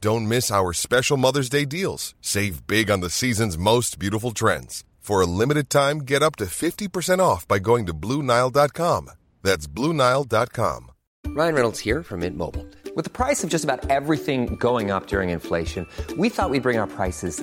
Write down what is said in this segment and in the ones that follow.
Don't miss our special Mother's Day deals. Save big on the season's most beautiful trends. For a limited time, get up to 50% off by going to Bluenile.com. That's Bluenile.com. Ryan Reynolds here from Mint Mobile. With the price of just about everything going up during inflation, we thought we'd bring our prices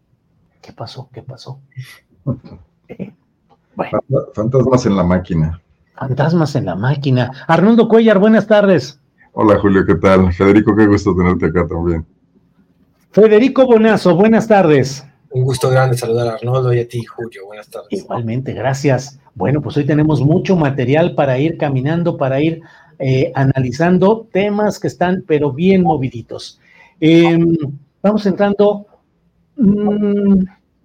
¿Qué pasó? ¿Qué pasó? Eh, bueno, Fantasmas en la máquina. fantasmas en la máquina. Arnoldo Cuellar, buenas tardes. Hola Julio, ¿qué tal? Federico, qué gusto tenerte acá también. Federico Bonazo, buenas tardes. Un gusto grande saludar a Arnoldo y a ti, Julio. Buenas tardes. Igualmente, gracias. Bueno, pues hoy tenemos mucho material para ir caminando, para ir eh, analizando temas que están, pero bien moviditos. Eh, vamos entrando. Mm,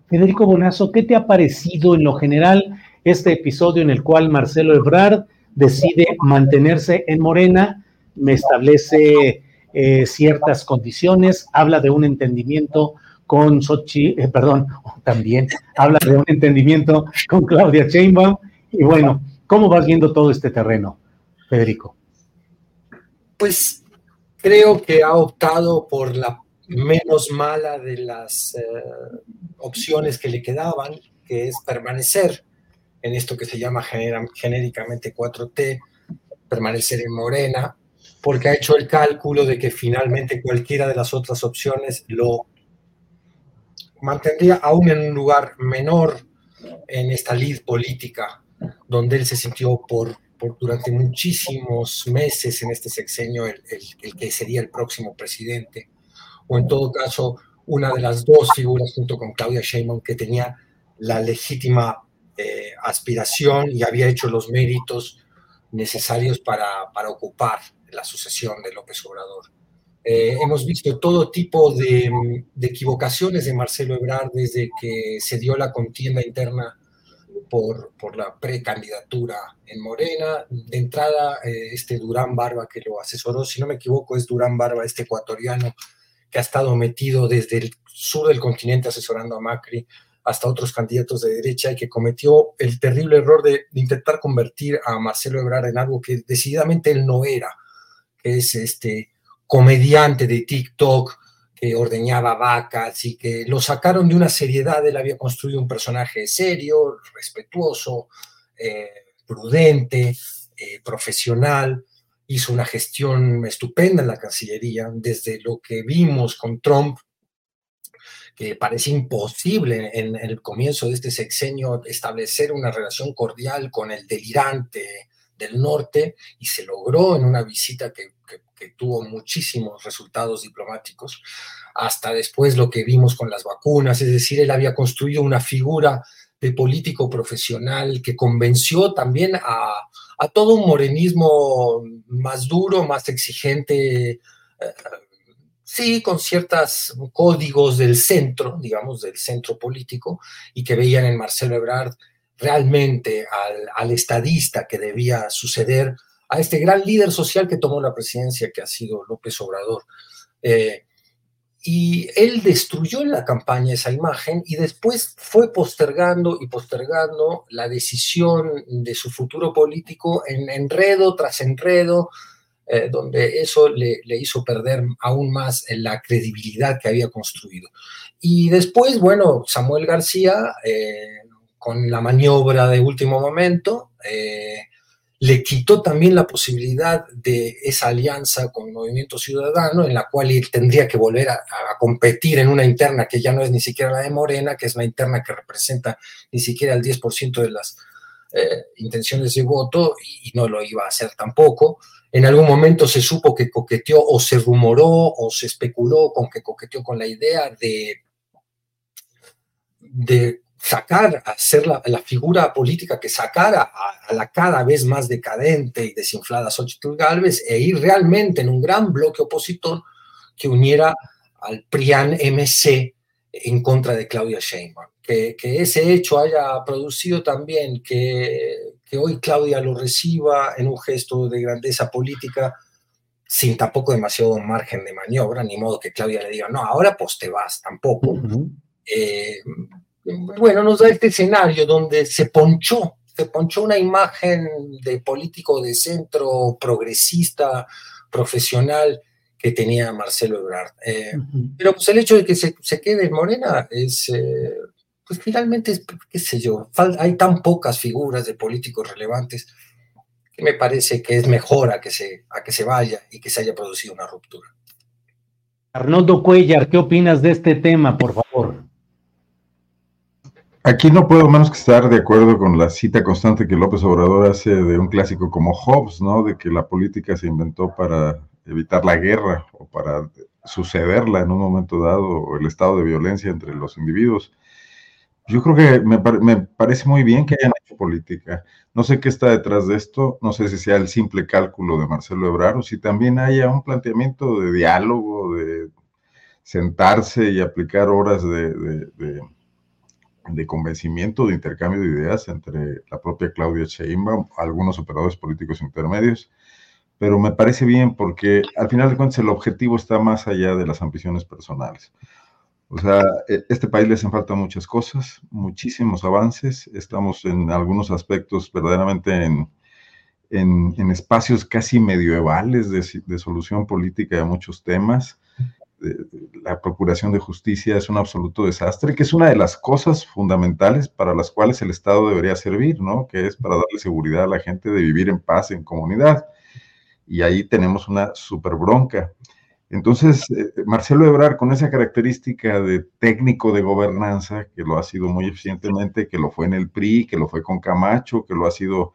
Federico Bonazo, ¿qué te ha parecido en lo general este episodio en el cual Marcelo Ebrard decide mantenerse en Morena? Me establece eh, ciertas condiciones, habla de un entendimiento con Sochi, eh, perdón, también habla de un entendimiento con Claudia Sheinbaum. Y bueno, ¿cómo vas viendo todo este terreno, Federico? Pues creo que ha optado por la menos mala de las eh, opciones que le quedaban, que es permanecer en esto que se llama genéricamente 4T, permanecer en Morena, porque ha hecho el cálculo de que finalmente cualquiera de las otras opciones lo mantendría aún en un lugar menor en esta lid política, donde él se sintió por, por durante muchísimos meses en este sexenio el- el que sería el próximo presidente, o en todo caso una de las dos figuras junto con Claudia Sheinbaum que tenía la legítima eh, aspiración y había hecho los méritos necesarios para, para ocupar la sucesión de López Obrador. Eh, hemos visto todo tipo de, de equivocaciones de Marcelo Ebrard desde que se dio la contienda interna por, por la precandidatura en Morena. De entrada, eh, este Durán Barba que lo asesoró, si no me equivoco, es Durán Barba, este ecuatoriano que ha estado metido desde el sur del continente asesorando a Macri hasta otros candidatos de derecha y que cometió el terrible error de, intentar convertir a Marcelo Ebrard en algo que decididamente él no era, que es este comediante de TikTok que ordeñaba vacas y que lo sacaron de una seriedad. Él había construido un personaje serio, respetuoso, eh, prudente, eh, profesional. Hizo una gestión estupenda en la Cancillería, desde lo que vimos con Trump, que parece imposible en el comienzo de este sexenio establecer una relación cordial con el delirante del norte y se logró en una visita que, que, que, tuvo muchísimos resultados diplomáticos, hasta después lo que vimos con las vacunas, es decir, él había construido una figura de político profesional que convenció también a, a todo un morenismo más duro, más exigente, eh, sí, con ciertos códigos del centro, digamos, del centro político, y que veían en Marcelo Ebrard realmente al, estadista que debía suceder a este gran líder social que tomó la presidencia, que ha sido López Obrador. Eh, y él destruyó en la campaña esa imagen y después fue postergando y postergando la decisión de su futuro político en enredo tras enredo, eh, donde eso le, le, hizo perder aún más la credibilidad que había construido. Y después, bueno, Samuel García, eh, con la maniobra de último momento, eh, le quitó también la posibilidad de esa alianza con el Movimiento Ciudadano, en la cual él tendría que volver a, competir en una interna que ya no es ni siquiera la de Morena, que es la interna que representa ni siquiera el 10% de las eh, intenciones de voto, y, no lo iba a hacer tampoco. En algún momento se supo que coqueteó o se rumoró o se especuló con que coqueteó con la idea de, de sacar, hacer la, figura política que sacara a, la cada vez más decadente y desinflada Xochitl Galvez e ir realmente en un gran bloque opositor que uniera al PRIAN MC en contra de Claudia Sheinbaum. Que, ese hecho haya producido también que, que hoy Claudia lo reciba en un gesto de grandeza política sin tampoco demasiado margen de maniobra, ni modo que Claudia le diga, no, ahora pues te vas, tampoco bueno, nos da este escenario donde se ponchó, se ponchó una imagen de político de centro, progresista, profesional que tenía Marcelo Ebrard. Eh, pero pues el hecho de que se, quede en Morena es, eh, pues finalmente, qué sé yo, hay tan pocas figuras de políticos relevantes que me parece que es mejor a que se, a que se vaya y que se haya producido una ruptura. Arnoldo Cuellar, ¿qué opinas de este tema, por favor? Aquí no puedo menos que estar de acuerdo con la cita constante que López Obrador hace de un clásico como Hobbes, ¿no? De que la política se inventó para evitar la guerra o para sucederla en un momento dado, o el estado de violencia entre los individuos. Yo creo que me, parece muy bien que hayan hecho política. No sé qué está detrás de esto, no sé si sea el simple cálculo de Marcelo Ebrard o si también haya un planteamiento de diálogo, de sentarse y aplicar horas de convencimiento, de intercambio de ideas entre la propia Claudia Sheinbaum, algunos operadores políticos intermedios, pero me parece bien porque al final de cuentas el objetivo está más allá de las ambiciones personales. O sea, e, este país le hacen falta muchas cosas, muchísimos avances, estamos en algunos aspectos verdaderamente en, en, espacios casi medievales de, de solución política de muchos temas la procuración de justicia es un absoluto desastre, que es una de las cosas fundamentales para las cuales el Estado debería servir, ¿no? Que es para darle seguridad a la gente de vivir en paz en comunidad. Y ahí tenemos una super bronca. Entonces, eh, Marcelo Ebrard, con esa característica de técnico de gobernanza, que lo ha sido muy eficientemente, que lo fue en el PRI, que lo fue con Camacho, que lo ha sido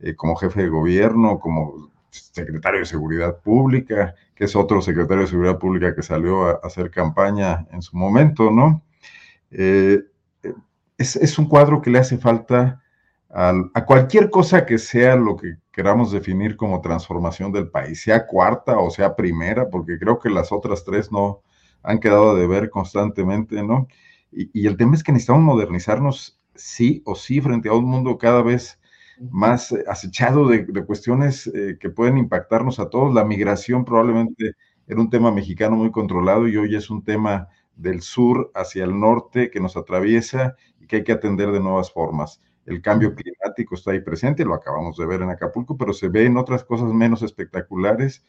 eh, como jefe de gobierno, como secretario de Seguridad Pública, que es otro secretario de Seguridad Pública que salió a, hacer campaña en su momento, ¿no? Eh, es, un cuadro que le hace falta a cualquier cosa que sea lo que queramos definir como transformación del país, sea cuarta o sea primera, porque creo que las otras tres no han quedado de ver constantemente, ¿no? Y, y el tema es que necesitamos modernizarnos sí o sí frente a un mundo cada vez más acechado de, cuestiones eh, que pueden impactarnos a todos. La migración probablemente era un tema mexicano muy controlado y hoy es un tema del sur hacia el norte que nos atraviesa y que hay que atender de nuevas formas. El cambio climático está ahí presente, lo acabamos de ver en Acapulco, pero se ve en otras cosas menos espectaculares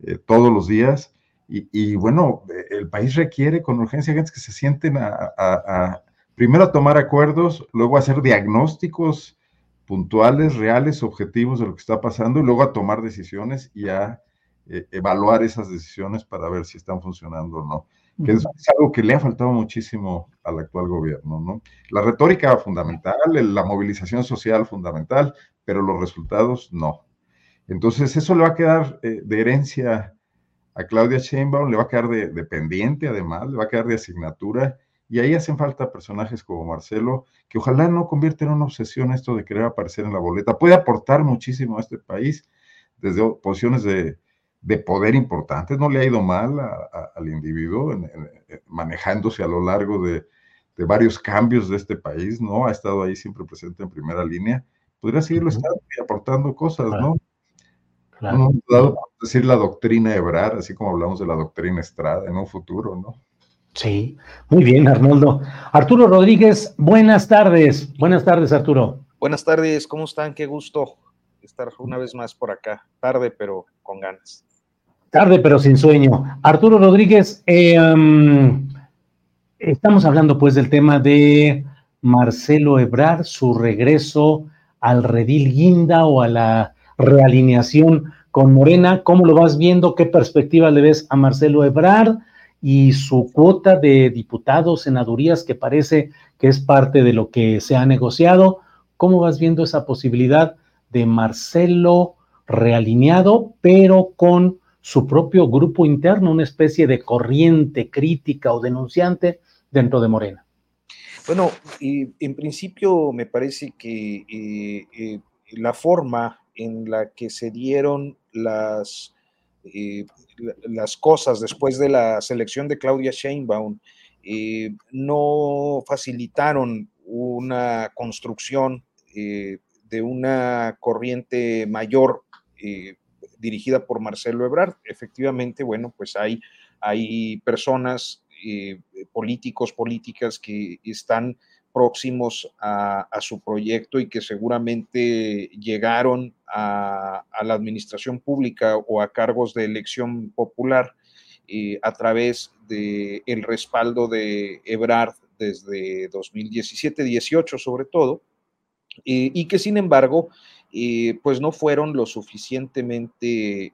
eh, todos los días. Y, bueno, el país requiere con urgencia gente que se sienten a, a primero a tomar acuerdos, luego a hacer diagnósticos puntuales, reales, objetivos de lo que está pasando y luego a tomar decisiones y a eh, evaluar esas decisiones para ver si están funcionando o no. Que es, algo que le ha faltado muchísimo al actual gobierno, ¿no? La retórica fundamental, la movilización social fundamental, pero los resultados no. Entonces, eso le va a quedar eh, de herencia a Claudia Sheinbaum, le va a quedar de, de pendiente además, le va a quedar de asignatura y ahí hacen falta personajes como Marcelo, que ojalá no convierta en una obsesión esto de querer aparecer en la boleta. Puede aportar muchísimo a este país desde posiciones de, poder importantes. No le ha ido mal al individuo manejándose a lo largo de, varios cambios de este país, ¿no? Ha estado ahí siempre presente en primera línea. Podría seguirlo estando y aportando cosas, ¿no? Claro. Decir la doctrina Ebrar, así como hablamos de la doctrina Estrada en un futuro, ¿no? Sí, muy bien, Arnoldo. Arturo Rodríguez, buenas tardes. Buenas tardes, Arturo. Buenas tardes, ¿cómo están? Qué gusto estar una vez más por acá. Tarde, pero con ganas. Tarde, pero sin sueño. Arturo Rodríguez, eh, um, estamos hablando pues del tema de Marcelo Ebrard, su regreso al redil guinda o a la realineación con Morena. ¿Cómo lo vas viendo? ¿Qué perspectiva le ves a Marcelo Ebrard y su cuota de diputados, senadurías, que parece que es parte de lo que se ha negociado? ¿Cómo vas viendo esa posibilidad de Marcelo realineado, pero con su propio grupo interno, una especie de corriente crítica o denunciante dentro de Morena? Bueno, en principio me parece que eh, eh, la forma en la que se dieron las, eh, las cosas después de la selección de Claudia Sheinbaum no facilitaron una construcción de una corriente mayor dirigida por Marcelo Ebrard. Efectivamente, bueno, pues hay, hay personas, eh, políticos, políticas que están próximos a, su proyecto y que seguramente llegaron a, la administración pública o a cargos de elección popular eh, a través del el respaldo de Ebrard desde 2017-18 sobre todo, eh, y que sin embargo eh, pues no fueron lo suficientemente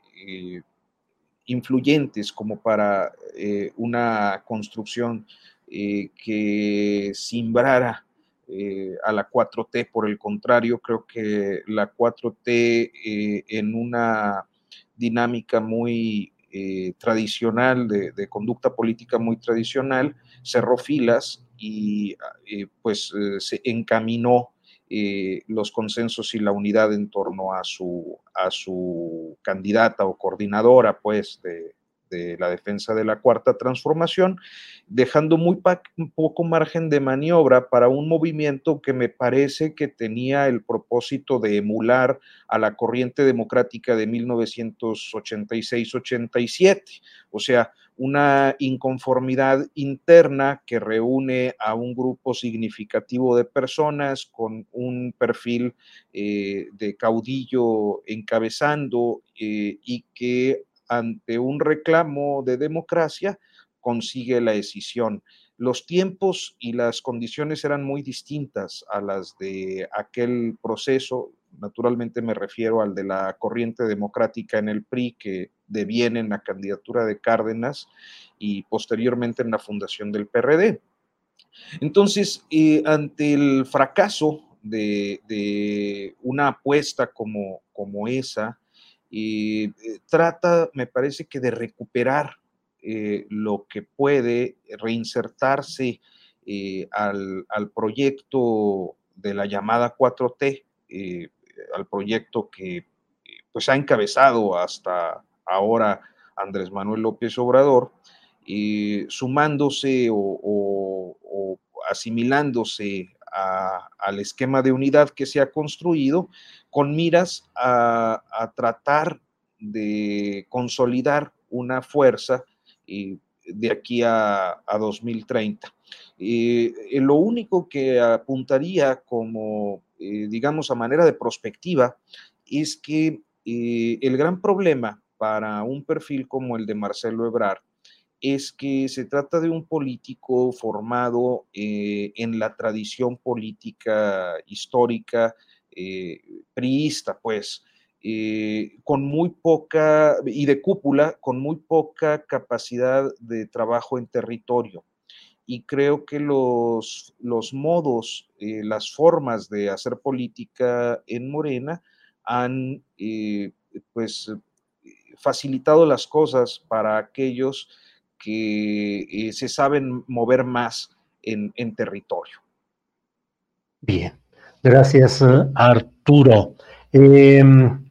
influyentes como para una construcción que simbrara a la 4T. Por el contrario, creo que la 4T en una dinámica muy tradicional, de, conducta política muy tradicional, cerró filas y pues se encaminó eh, los consensos y la unidad en torno a su, a su candidata o coordinadora, pues, la defensa de la cuarta transformación, dejando muy poco margen de maniobra para un movimiento que me parece que tenía el propósito de emular a la corriente democrática de 1986-87, o sea, una inconformidad interna que reúne a un grupo significativo de personas con un perfil eh, de caudillo encabezando eh, y que ante un reclamo de democracia, consigue la decisión. Los tiempos y las condiciones eran muy distintas a las de aquel proceso. Naturalmente me refiero al de la corriente democrática en el PRI que deviene en la candidatura de Cárdenas y posteriormente en la fundación del PRD. Entonces, eh, ante el fracaso de, una apuesta como, como esa, y eh, trata, me parece que de recuperar eh, lo que puede reinsertarse eh, al, proyecto de la llamada 4T, al proyecto que pues ha encabezado hasta ahora Andrés Manuel López Obrador, sumándose o, asimilándose al esquema de unidad que se ha construido con miras a, tratar de consolidar una fuerza eh, de aquí a, 2030. Eh, eh, lo único que apuntaría como, digamos, a manera de prospectiva es que el gran problema para un perfil como el de Marcelo Ebrard es que se trata de un político formado eh, en la tradición política histórica eh, priista, pues, eh, con muy poca, y de cúpula, con muy poca capacidad de trabajo en territorio. Y creo que los, los modos, las formas de hacer política en Morena han, pues, facilitado las cosas para aquellos que eh, se saben mover más en, territorio. Bien, gracias Arturo. Em,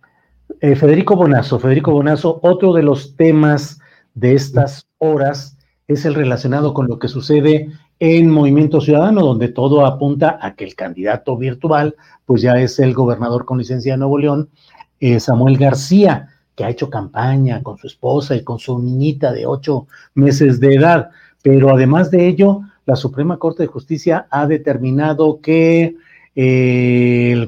eh, Federico Bonazo, Federico Bonazo, otro de los temas de estas horas es el relacionado con lo que sucede en Movimiento Ciudadano, donde todo apunta a que el candidato virtual, pues ya es el gobernador con licencia de Nuevo León, eh, Samuel García que ha hecho campaña con su esposa y con su niñita de ocho meses de edad. Pero además de ello, la Suprema Corte de Justicia ha determinado que eh, el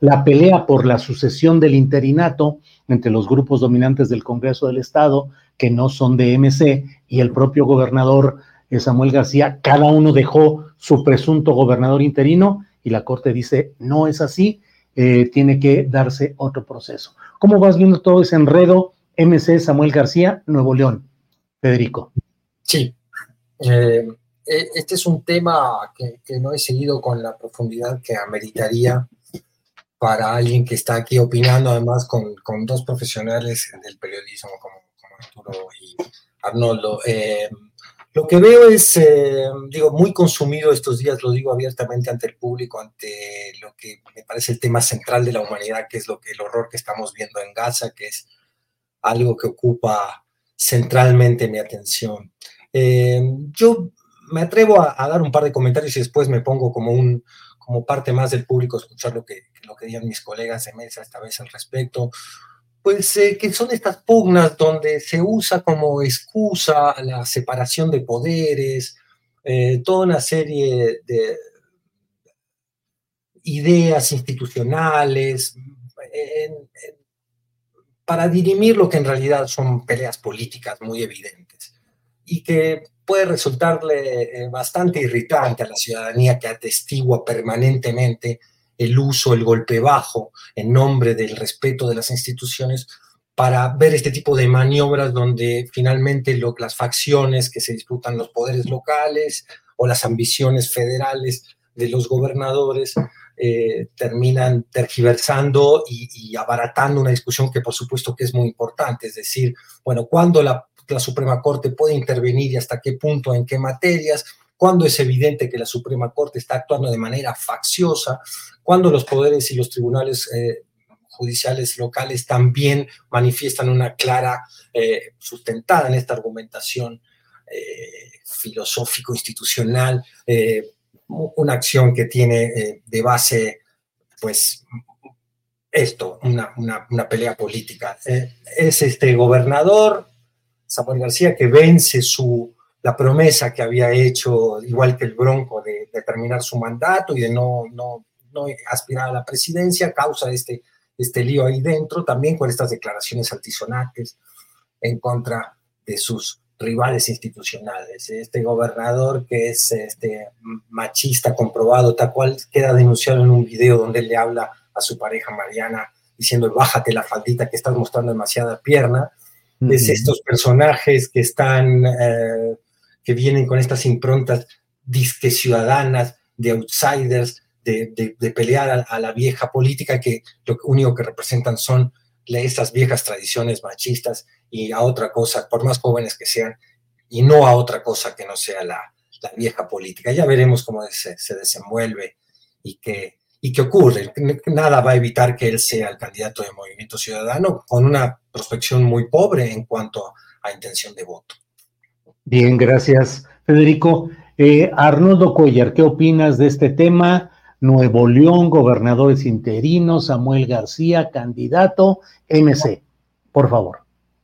la pelea por la sucesión del interinato entre los grupos dominantes del Congreso del Estado, que no son de MC, y el propio gobernador eh, Samuel García, cada uno dejó su presunto gobernador interino y la Corte dice, no es así, eh, tiene que darse otro proceso. ¿Cómo vas viendo todo ese enredo? MC Samuel García, Nuevo León. Federico. Sí. Eh, e, este es un tema que, no he seguido con la profundidad que ameritaría para alguien que está aquí opinando, además con, dos profesionales del periodismo como, Arturo y Arnoldo. Eh, lo que veo es, eh, digo, muy consumido estos días, lo digo abiertamente ante el público, ante lo que me parece el tema central de la humanidad, que es lo que el horror que estamos viendo en Gaza, que es algo que ocupa centralmente mi atención. Eh, yo me atrevo a, dar un par de comentarios y después me pongo como un como parte más del público a escuchar lo que, lo que digan mis colegas de mesa esta vez al respecto pues eh, que son estas pugnas donde se usa como excusa la separación de poderes, eh, toda una serie de ideas institucionales, para dirimir lo que en realidad son peleas políticas muy evidentes y que puede resultarle eh, bastante irritante a la ciudadanía que atestigua permanentemente el uso, el golpe bajo en nombre del respeto de las instituciones para ver este tipo de maniobras donde finalmente lo, las facciones que se disputan los poderes locales o las ambiciones federales de los gobernadores eh, terminan tergiversando y, abaratando una discusión que por supuesto que es muy importante, es decir, bueno, ¿cuándo la, la Suprema Corte puede intervenir y hasta qué punto, en qué materias? Cuando es evidente que la Suprema Corte está actuando de manera facciosa, cuando los poderes y los tribunales eh, judiciales locales también manifiestan una clara, eh, sustentada en esta argumentación eh, filosófico-institucional, una acción que tiene de base, pues, esto, una, una pelea política. es este gobernador, Samuel García, que vence su la promesa que había hecho, igual que el Bronco, de, terminar su mandato y de no, no, no, aspirar a la presidencia, causa este, este lío ahí dentro, también con estas declaraciones altisonantes en contra de sus rivales institucionales. Este gobernador que es este machista comprobado, tal cual queda denunciado en un video donde él le habla a su pareja Mariana diciendo bájate la faldita que estás mostrando demasiada pierna. Es estos personajes que están eh, que vienen con estas improntas disque ciudadanas, de outsiders, de, pelear a, la vieja política, que lo único que representan son esas viejas tradiciones machistas y a otra cosa, por más jóvenes que sean, y no a otra cosa que no sea la, vieja política. Ya veremos cómo se, desenvuelve y qué, y qué ocurre. Nada va a evitar que él sea el candidato de Movimiento Ciudadano con una prospección muy pobre en cuanto a intención de voto. Bien, gracias, Federico. Eh, Arnoldo Cuellar, ¿qué opinas de este tema? Nuevo León, gobernadores interinos, Samuel García, candidato, MC. Por favor.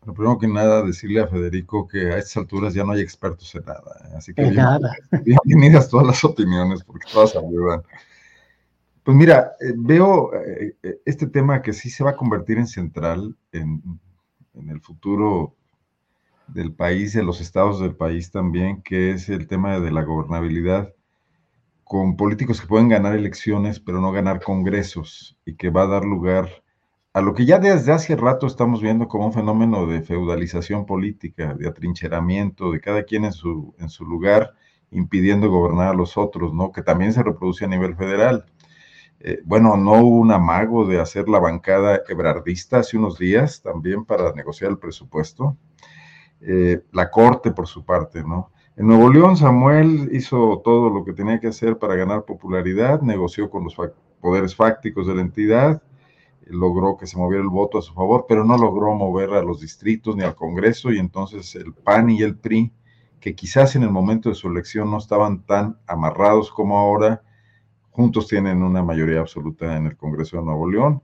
Lo primero que nada, decirle a Federico que a estas alturas ya no hay expertos en nada. ¿eh? Así que en nada. bienvenidas todas las opiniones, porque todas ayudan. Pues mira, eh, veo este tema que sí se va a convertir en central en, en el futuro del país, de los estados del país también, que es el tema de la gobernabilidad, con políticos que pueden ganar elecciones, pero no ganar congresos, y que va a dar lugar a lo que ya desde hace rato estamos viendo como un fenómeno de feudalización política, de atrincheramiento, de cada quien en su, en su lugar, impidiendo gobernar a los otros, ¿no? Que también se reproduce a nivel federal. Eh, bueno, no hubo un amago de hacer la bancada ebrardista hace unos días también para negociar el presupuesto. Eh, la Corte por su parte, ¿no? En Nuevo León, Samuel hizo todo lo que tenía que hacer para ganar popularidad, negoció con los poderes fácticos de la entidad, logró que se moviera el voto a su favor, pero no logró mover a los distritos ni al Congreso, y entonces el PAN y el PRI, que quizás en el momento de su elección no estaban tan amarrados como ahora, juntos tienen una mayoría absoluta en el Congreso de Nuevo León.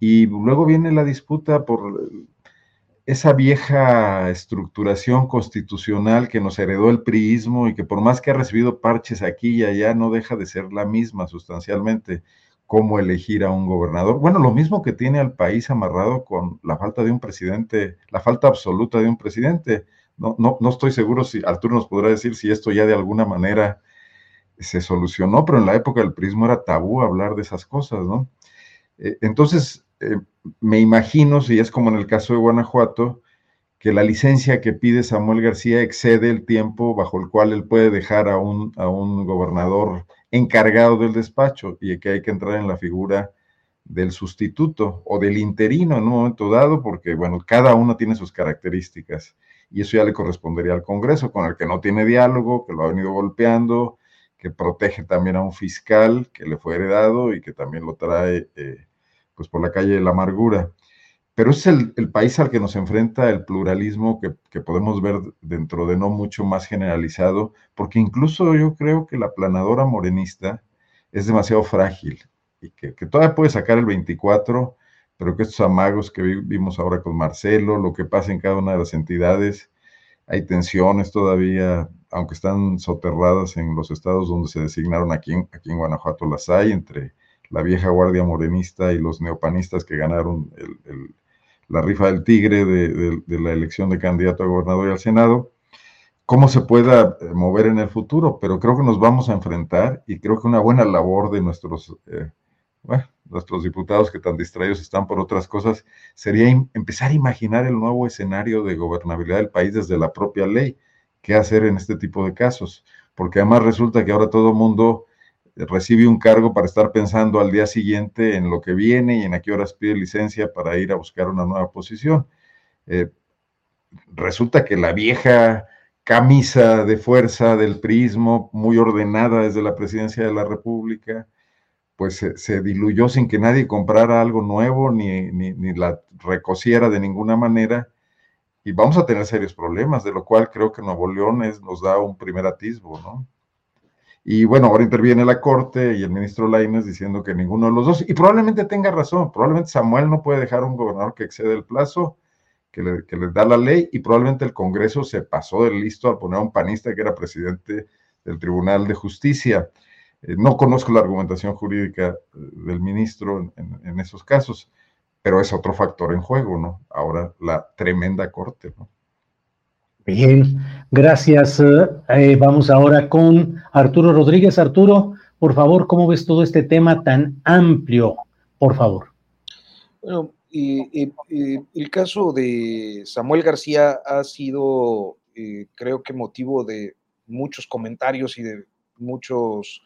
Y luego viene la disputa por esa vieja estructuración constitucional que nos heredó el priismo y que por más que ha recibido parches aquí y allá, no deja de ser la misma sustancialmente cómo elegir a un gobernador. Bueno, lo mismo que tiene al país amarrado con la falta de un presidente, la falta absoluta de un presidente. No, no, no estoy seguro si Arturo nos podrá decir si esto ya de alguna manera se solucionó, pero en la época del prismo era tabú hablar de esas cosas, ¿no? entonces, me imagino, si es como en el caso de Guanajuato, que la licencia que pide Samuel García excede el tiempo bajo el cual él puede dejar a un, a un gobernador encargado del despacho y que hay que entrar en la figura del sustituto o del interino en un momento dado, porque, bueno, cada uno tiene sus características y eso ya le correspondería al Congreso, con el que no tiene diálogo, que lo ha venido golpeando, que protege también a un fiscal que le fue heredado y que también lo trae eh, pues por la calle de la amargura. Pero es el, país al que nos enfrenta el pluralismo que, que, podemos ver dentro de no mucho más generalizado, porque incluso yo creo que la planadora morenista es demasiado frágil y que, todavía puede sacar el 24, pero que estos amagos que vimos ahora con Marcelo, lo que pasa en cada una de las entidades, hay tensiones todavía, aunque están soterradas en los estados donde se designaron aquí, aquí en Guanajuato las hay, entre la vieja guardia morenista y los neopanistas que ganaron la rifa del tigre de, la elección de candidato a gobernador y al Senado, cómo se pueda eh, mover en el futuro, pero creo que nos vamos a enfrentar y creo que una buena labor de nuestros eh, nuestros diputados que tan distraídos están por otras cosas, sería empezar a imaginar el nuevo escenario de gobernabilidad del país desde la propia ley. ¿Qué hacer en este tipo de casos? Porque además resulta que ahora todo el mundo recibe un cargo para estar pensando al día siguiente en lo que viene y en qué horas pide licencia para ir a buscar una nueva posición. Eh, resulta que la vieja camisa de fuerza del prismo, muy ordenada desde la presidencia de la República, pues se, diluyó sin que nadie comprara algo nuevo ni, ni, la recociera de ninguna manera y vamos a tener serios problemas, de lo cual creo que Nuevo León nos da un primer atisbo, ¿no? Y bueno, ahora interviene la Corte y el ministro Lainez diciendo que ninguno de los dos, y probablemente tenga razón, probablemente Samuel no puede dejar a un gobernador que excede el plazo que le, que le da la ley, y probablemente el Congreso se pasó del listo al poner a un panista que era presidente del Tribunal de Justicia. Eh, no conozco la argumentación jurídica eh, del ministro en, esos casos, pero es otro factor en juego, ¿no? Ahora la tremenda corte, ¿no? Bien, gracias. Eh, vamos ahora con Arturo Rodríguez. Arturo, por favor, ¿cómo ves todo este tema tan amplio? Por favor. Bueno, el caso de Samuel García ha sido, creo que motivo de muchos comentarios y de muchos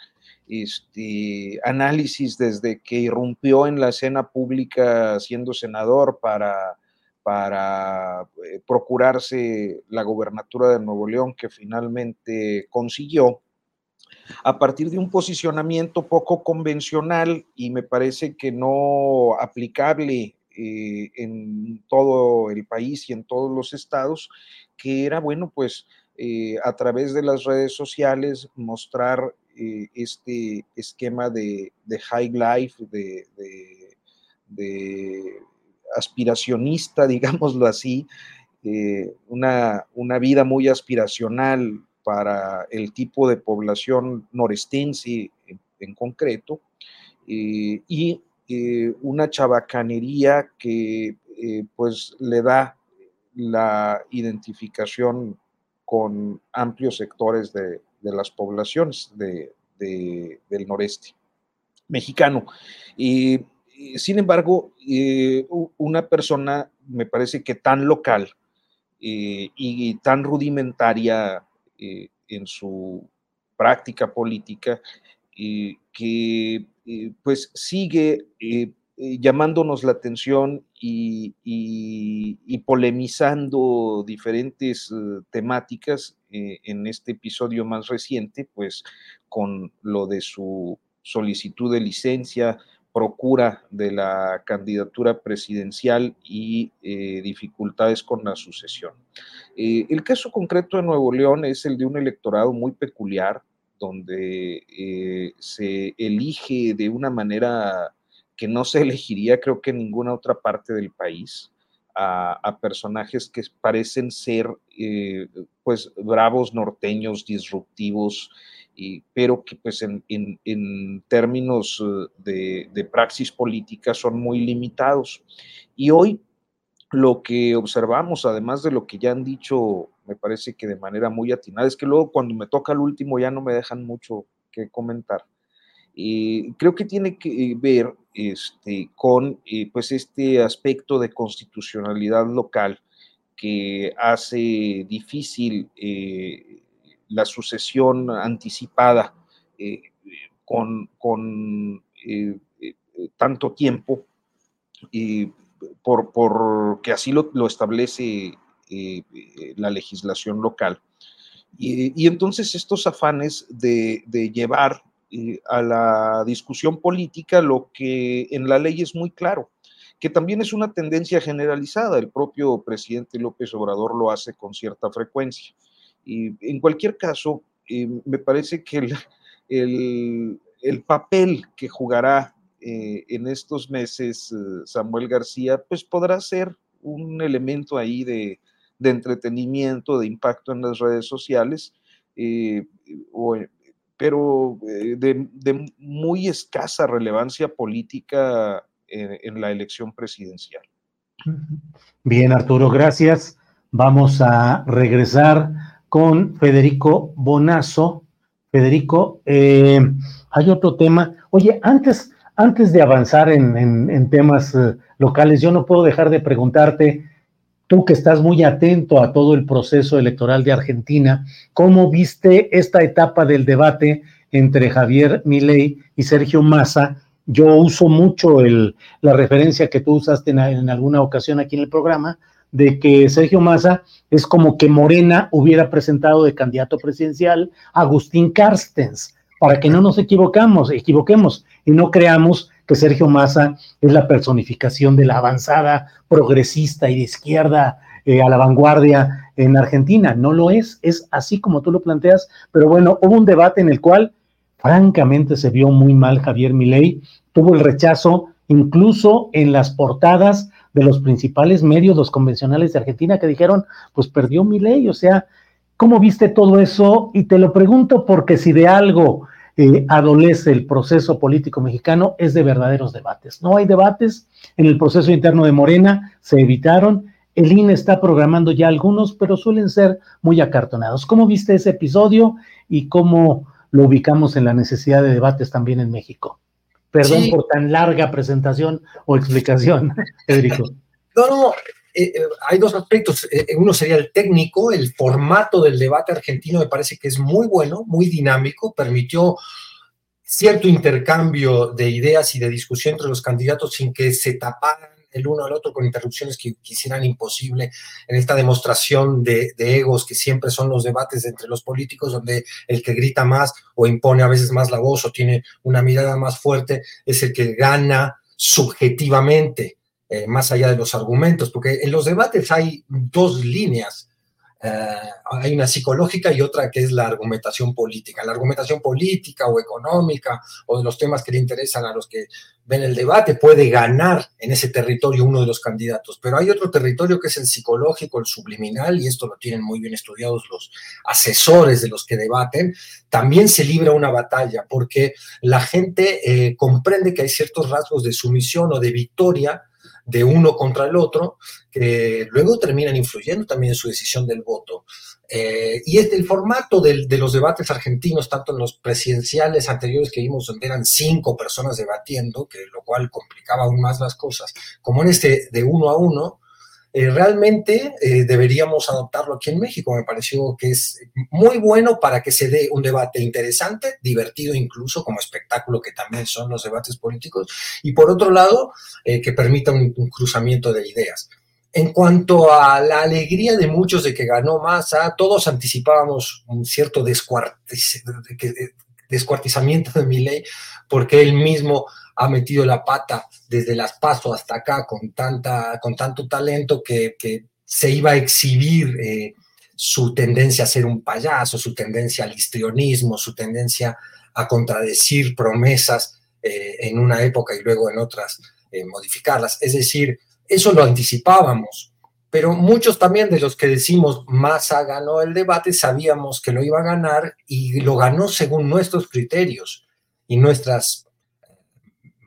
este, análisis desde que irrumpió en la escena pública siendo senador para, para eh, procurarse la gobernatura de Nuevo León que finalmente consiguió, a partir de un posicionamiento poco convencional y me parece que no aplicable eh, en todo el país y en todos los estados, que era, bueno, pues eh, a través de las redes sociales mostrar este esquema de, high life, de, aspiracionista, digámoslo así, eh, una, una, vida muy aspiracional para el tipo de población norestense en, concreto, eh, y una chabacanería que pues le da la identificación con amplios sectores de, de las poblaciones de, del noreste mexicano. Y, sin embargo, eh, una persona, me parece que tan local eh, y tan rudimentaria eh, en su práctica política, que pues sigue llamándonos la atención y, y polemizando diferentes temáticas en este episodio más reciente, pues con lo de su solicitud de licencia, procura de la candidatura presidencial y eh, dificultades con la sucesión. Eh, el caso concreto de Nuevo León es el de un electorado muy peculiar, donde se elige de una manera que no se elegiría creo que en ninguna otra parte del país a, personajes que parecen ser eh, pues bravos norteños, disruptivos, y, pero que pues en, en, términos eh, de, praxis política son muy limitados. Y hoy lo que observamos, además de lo que ya han dicho, me parece que de manera muy atinada, es que luego cuando me toca el último ya no me dejan mucho que comentar. creo que tiene que ver este, con pues este aspecto de constitucionalidad local que hace difícil la sucesión anticipada con, con tanto tiempo, por, porque así lo, establece la legislación local. Y, entonces estos afanes de, llevar eh, a la discusión política lo que en la ley es muy claro, que también es una tendencia generalizada. El propio presidente López Obrador lo hace con cierta frecuencia. Y en cualquier caso, eh, me parece que el, el, papel que jugará eh, en estos meses Samuel García, pues podrá ser un elemento ahí de, de entretenimiento, de impacto en las redes sociales, eh, pero eh, de, muy escasa relevancia política en, la elección presidencial. Bien, Arturo, gracias. Vamos a regresar con Federico Bonazo. Federico, eh, hay otro tema. Oye, antes, antes de avanzar en temas locales, yo no puedo dejar de preguntarte, tú que estás muy atento a todo el proceso electoral de Argentina, ¿cómo viste esta etapa del debate entre Javier Milei y Sergio Massa? Yo uso mucho el, la referencia que tú usaste en, en alguna ocasión aquí en el programa, de que Sergio Massa es como que Morena hubiera presentado de candidato presidencial a Agustín Carstens, para que no nos equivocamos, equivoquemos y no creamos que Sergio Massa es la personificación de la avanzada progresista y de izquierda eh, a la vanguardia en Argentina. No lo es, es así como tú lo planteas, pero bueno, hubo un debate en el cual francamente se vio muy mal Javier Milei, tuvo el rechazo incluso en las portadas de los principales medios, los convencionales de Argentina, que dijeron, pues perdió Milei, o sea, ¿cómo viste todo eso? Y te lo pregunto porque si de algo eh, adolece el proceso político mexicano es de verdaderos debates. No hay debates en el proceso interno de Morena, se evitaron. El INE está programando ya algunos, pero suelen ser muy acartonados. ¿Cómo viste ese episodio y cómo lo ubicamos en la necesidad de debates también en México? Perdón por tan larga presentación o explicación, Federico. No, no, eh, eh, hay dos aspectos. uno sería el técnico, el formato del debate argentino me parece que es muy bueno, muy dinámico, permitió cierto intercambio de ideas y de discusión entre los candidatos sin que se taparan el uno al otro con interrupciones que quisieran imposible en esta demostración de, egos que siempre son los debates entre los políticos, donde el que grita más o impone a veces más la voz o tiene una mirada más fuerte es el que gana subjetivamente. Eh, más allá de los argumentos, porque en los debates hay dos líneas. Eh, hay una psicológica y otra que es la argumentación política. La argumentación política o económica o de los temas que le interesan a los que ven el debate puede ganar en ese territorio uno de los candidatos, pero hay otro territorio que es el psicológico, el subliminal, y esto lo tienen muy bien estudiados los asesores de los que debaten. También se libra una batalla porque la gente eh, comprende que hay ciertos rasgos de sumisión o de victoria de uno contra el otro, que luego terminan influyendo también en su decisión del voto. Eh, y este, el formato de los debates argentinos, tanto en los presidenciales anteriores que vimos, donde eran cinco personas debatiendo, que lo cual complicaba aún más las cosas, como en este de uno a uno, eh, realmente eh, deberíamos adoptarlo aquí en México. Me pareció que es muy bueno para que se dé un debate interesante, divertido incluso como espectáculo que también son los debates políticos, y por otro lado, eh, que permita un, cruzamiento de ideas. En cuanto a la alegría de muchos de que ganó Massa, todos anticipábamos un cierto descuartizamiento de mi ley, porque él mismo ha metido la pata desde las pasos hasta acá con, tanta, con tanto talento que, se iba a exhibir eh, su tendencia a ser un payaso, su tendencia al histrionismo, su tendencia a contradecir promesas eh, en una época y luego en otras eh, modificarlas. Es decir, eso lo anticipábamos, pero muchos también de los que decimos Massa ganó el debate sabíamos que lo iba a ganar y lo ganó según nuestros criterios y nuestras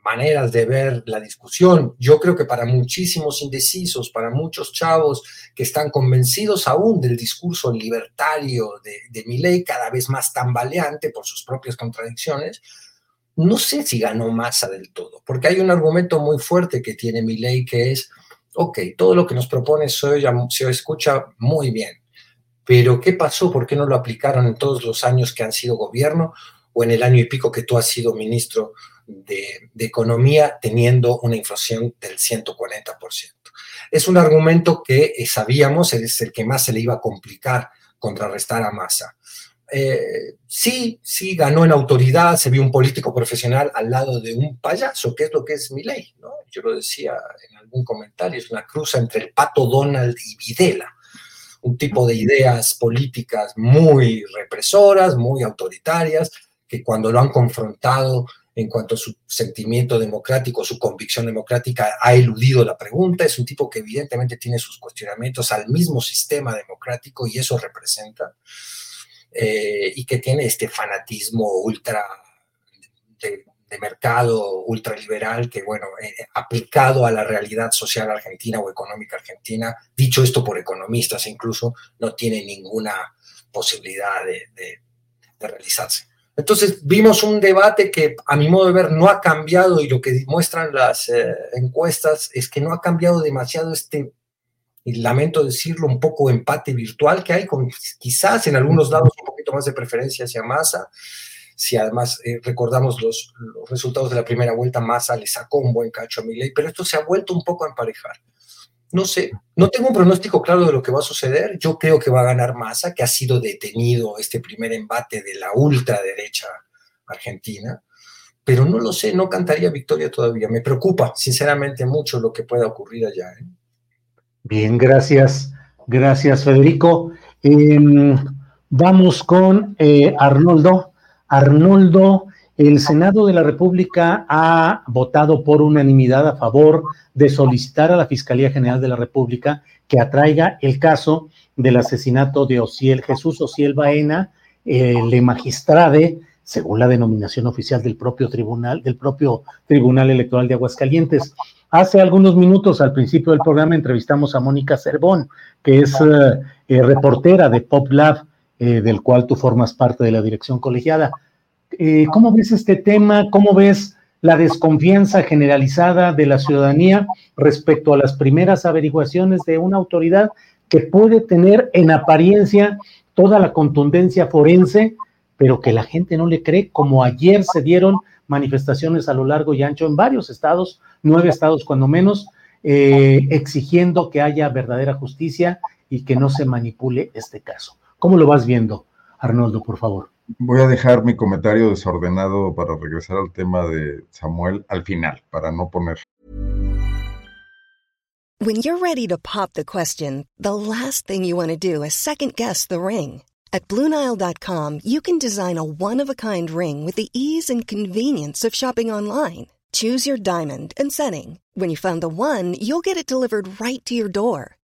maneras de ver la discusión. Yo creo que para muchísimos indecisos, para muchos chavos que están convencidos aún del discurso libertario de, de cada vez más tambaleante por sus propias contradicciones, no sé si ganó masa del todo, porque hay un argumento muy fuerte que tiene mi ley que es, ok, todo lo que nos propone se, se escucha muy bien, pero ¿qué pasó? ¿Por qué no lo aplicaron en todos los años que han sido gobierno o en el año y pico que tú has sido ministro de, Economía teniendo una inflación del 140%? Es un argumento que eh, sabíamos es el que más se le iba a complicar contrarrestar a Massa. Eh, sí, sí ganó en autoridad, se vio un político profesional al lado de un payaso, que es lo que es mi ley. Yo lo decía en algún comentario, es una cruza entre el pato Donald y Videla, un tipo de ideas políticas muy represoras, muy autoritarias, que cuando lo han confrontado en cuanto a su sentimiento democrático, su convicción democrática, ha eludido la pregunta. Es un tipo que evidentemente tiene sus cuestionamientos al mismo sistema democrático y eso representa. Eh, y que tiene este fanatismo ultra de, mercado ultraliberal que, bueno, eh, aplicado a la realidad social argentina o económica argentina, dicho esto por economistas incluso, no tiene ninguna posibilidad de realizarse. Entonces vimos un debate que a mi modo de ver no ha cambiado y lo que muestran las eh, encuestas es que no ha cambiado demasiado este, y lamento decirlo, un poco empate virtual que hay, con quizás en algunos lados un poquito más de preferencia hacia Massa. Si además eh, recordamos los, resultados de la primera vuelta, Massa le sacó un buen cacho a Milei, pero esto se ha vuelto un poco a emparejar no sé, no tengo un pronóstico claro de lo que va a suceder. Yo creo que va a ganar Massa, que ha sido detenido este primer embate de la ultraderecha argentina, pero no lo sé, no cantaría victoria todavía. Me preocupa, sinceramente, mucho lo que pueda ocurrir allá. ¿eh? Bien, gracias. Gracias, Federico. Em, vamos con eh, Arnoldo. Arnoldo, el Senado de la República ha votado por unanimidad a favor de solicitar a la Fiscalía General de la República que atraiga el caso del asesinato de Ociel, Jesús Ociel Baena, el magistrade, según la denominación oficial del propio tribunal, del propio Tribunal Electoral de Aguascalientes. Hace algunos minutos, al principio del programa, entrevistamos a Mónica Cervón, que es eh, eh, reportera de Pop Lab, eh, del cual tú formas parte de la dirección colegiada. Eh, ¿Cómo ves este tema? ¿Cómo ves la desconfianza generalizada de la ciudadanía respecto a las primeras averiguaciones de una autoridad que puede tener en apariencia toda la contundencia forense, pero que la gente no le cree, como ayer se dieron manifestaciones a lo largo y ancho en varios estados, nueve estados cuando menos, eh, exigiendo que haya verdadera justicia y que no se manipule este caso. ¿Cómo lo vas viendo, Arnoldo, por favor? Voy a dejar mi comentario desordenado para regresar al tema de Samuel al final, para no poner. When you're ready to pop the question, the last thing you want to do is second guess the ring. At Bluenile.com, you can design a one of a kind ring with the ease and convenience of shopping online. Choose your diamond and setting. When you find the one, you'll get it delivered right to your door.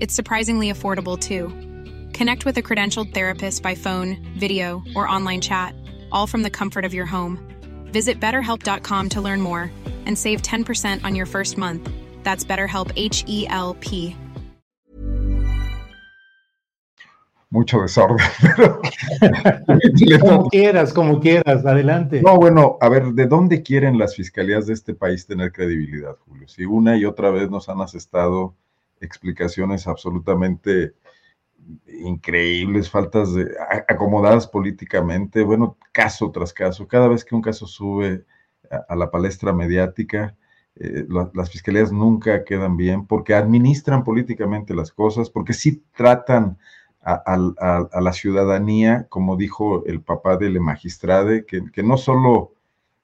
It's surprisingly affordable too. Connect with a credentialed therapist by phone, video, or online chat, all from the comfort of your home. Visit betterhelp.com to learn more and save 10% on your first month. That's BetterHelp H E L P. Mucho desorden, pero. como quieras, como quieras, adelante. No, bueno, a ver, ¿de dónde quieren las fiscalías de este país tener credibilidad, Julio? Si una y otra vez nos han asestado explicaciones absolutamente increíbles, faltas de acomodadas políticamente, bueno, caso tras caso, cada vez que un caso sube a, la palestra mediática, eh, las fiscalías nunca quedan bien porque administran políticamente las cosas, porque sí tratan a, la ciudadanía, como dijo el papá del magistrade, que, que no solo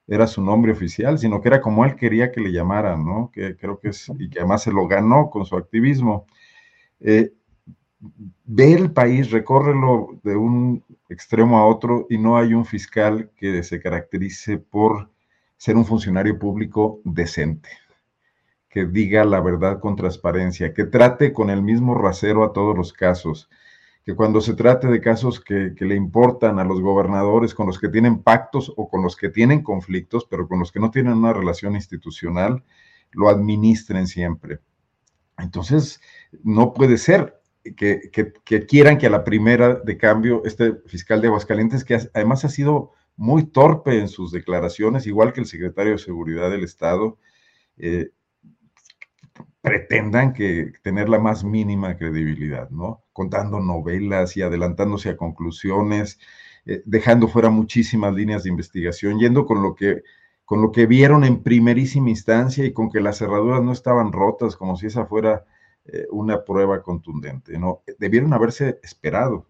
era su nombre oficial, sino que era como él quería que le llamaran, ¿no? Que creo que es, y que además se lo ganó con su activismo. Eh, ve el país, recórrelo de un extremo a otro y no hay un fiscal que se caracterice por ser un funcionario público decente, que diga la verdad con transparencia, que trate con el mismo rasero a todos los casos, que cuando se trate de casos que, le importan a los gobernadores con los que tienen pactos o con los que tienen conflictos, pero con los que no tienen una relación institucional, lo administren siempre. Entonces, no puede ser que, quieran que a la primera de cambio este fiscal de Aguascalientes, que además ha sido muy torpe en sus declaraciones, igual que el secretario de Seguridad del Estado, eh, pretendan que tener la más mínima credibilidad, ¿no? Contando novelas y adelantándose a conclusiones, eh, dejando fuera muchísimas líneas de investigación, yendo con lo que con lo que vieron en primerísima instancia y con que las cerraduras no estaban rotas, como si esa fuera eh, una prueba contundente, ¿no? Debieron haberse esperado.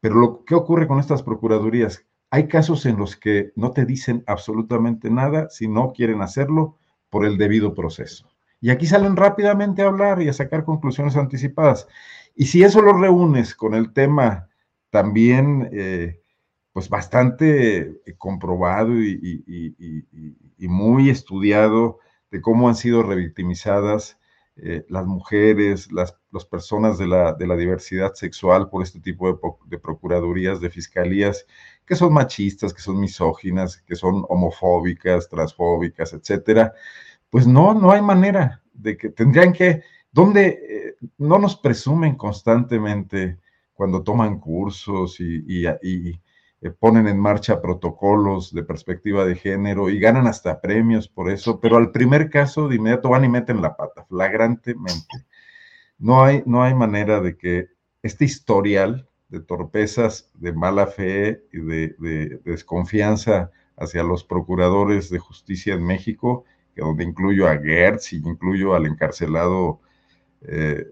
Pero lo que ocurre con estas procuradurías, hay casos en los que no te dicen absolutamente nada si no quieren hacerlo por el debido proceso. Y aquí salen rápidamente a hablar y a sacar conclusiones anticipadas. Y si eso lo reúnes con el tema también, eh, pues bastante eh, comprobado y, muy estudiado de cómo han sido revictimizadas eh, las mujeres, las, personas de la, diversidad sexual por este tipo de, de, procuradurías, de fiscalías, que son machistas, que son misóginas, que son homofóbicas, transfóbicas, etcétera pues no, no hay manera de que tendrían que, donde eh, no nos presumen constantemente cuando toman cursos y, eh, ponen en marcha protocolos de perspectiva de género y ganan hasta premios por eso, pero al primer caso de inmediato van y meten la pata, flagrantemente. No hay, no hay manera de que este historial de torpezas, de mala fe y de desconfianza hacia los procuradores de justicia en México donde incluyo a Gertz y incluyo al encarcelado eh,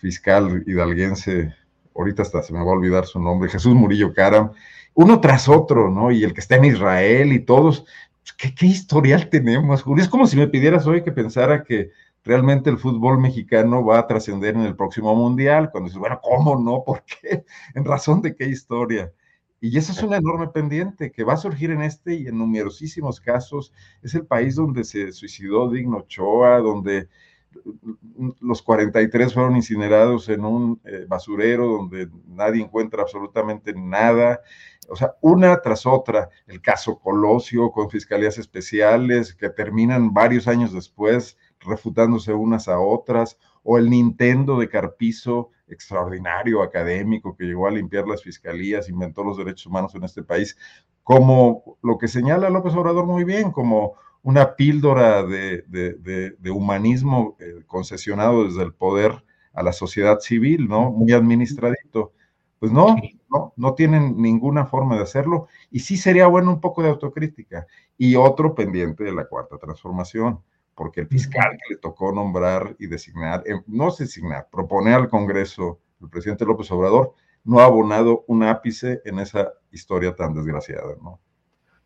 fiscal hidalguense, ahorita hasta se me va a olvidar su nombre, Jesús Murillo Caram, uno tras otro, ¿no? Y el que está en Israel y todos, pues, ¿qué, historial tenemos, Julio? Es como si me pidieras hoy que pensara que realmente el fútbol mexicano va a trascender en el próximo mundial, cuando dices, bueno, ¿cómo no? ¿Por qué? ¿En razón de qué historia? Y eso es una enorme pendiente que va a surgir en este y en numerosísimos casos. Es el país donde se suicidó Digno Ochoa, donde los 43 fueron incinerados en un eh, basurero donde nadie encuentra absolutamente nada. O sea, una tras otra, el caso Colosio con fiscalías especiales que terminan varios años después refutándose unas a otras, o el Nintendo de Carpizo, extraordinario académico que llegó a limpiar las fiscalías, inventó los derechos humanos en este país, como lo que señala López Obrador muy bien, como una píldora de, humanismo eh, concesionado desde el poder a la sociedad civil, ¿no? Muy administradito. Pues no, no, no tienen ninguna forma de hacerlo y sí sería bueno un poco de autocrítica y otro pendiente de la cuarta transformación porque el fiscal que le tocó nombrar y designar, eh, no designar, proponer al Congreso el presidente López Obrador, no ha abonado un ápice en esa historia tan desgraciada, ¿no?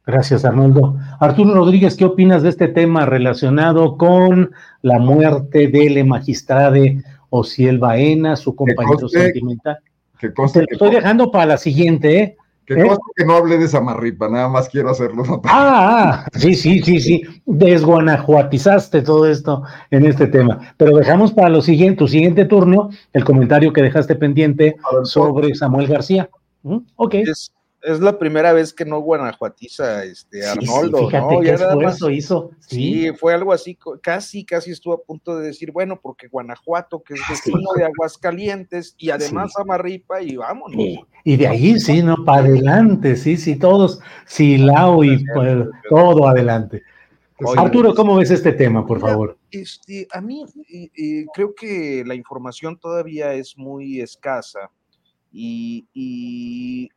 Gracias, Arnoldo. Arturo Rodríguez, ¿qué opinas de este tema relacionado con la muerte del magistrade Ociel Baena, su compañero sentimental? Que Te lo estoy dejando para la siguiente, ¿eh? Que ¿Eh? que no hable de Samarripa, nada más quiero hacerlo notar. Ah, ah, sí, sí, sí, sí. Desguanajuatizaste todo esto en este tema. Pero dejamos para lo siguiente, tu siguiente turno, el comentario que dejaste pendiente sobre Samuel García. ¿Mm? Ok es la primera vez que no guanajuatiza este Arnoldo, sí, fíjate ¿no? Qué esfuerzo hizo. ¿sí? fue algo así, casi, casi estuvo a punto de decir, bueno, porque Guanajuato, que es ah, vecino de Aguascalientes, y además Amarripa, y vámonos. Y, de ahí, sí, ¿no? Para adelante, sí, sí, todos, Silao y pues, todo adelante. Arturo, ¿cómo ves este tema, por favor? Este, a mí creo que la información todavía es muy escasa y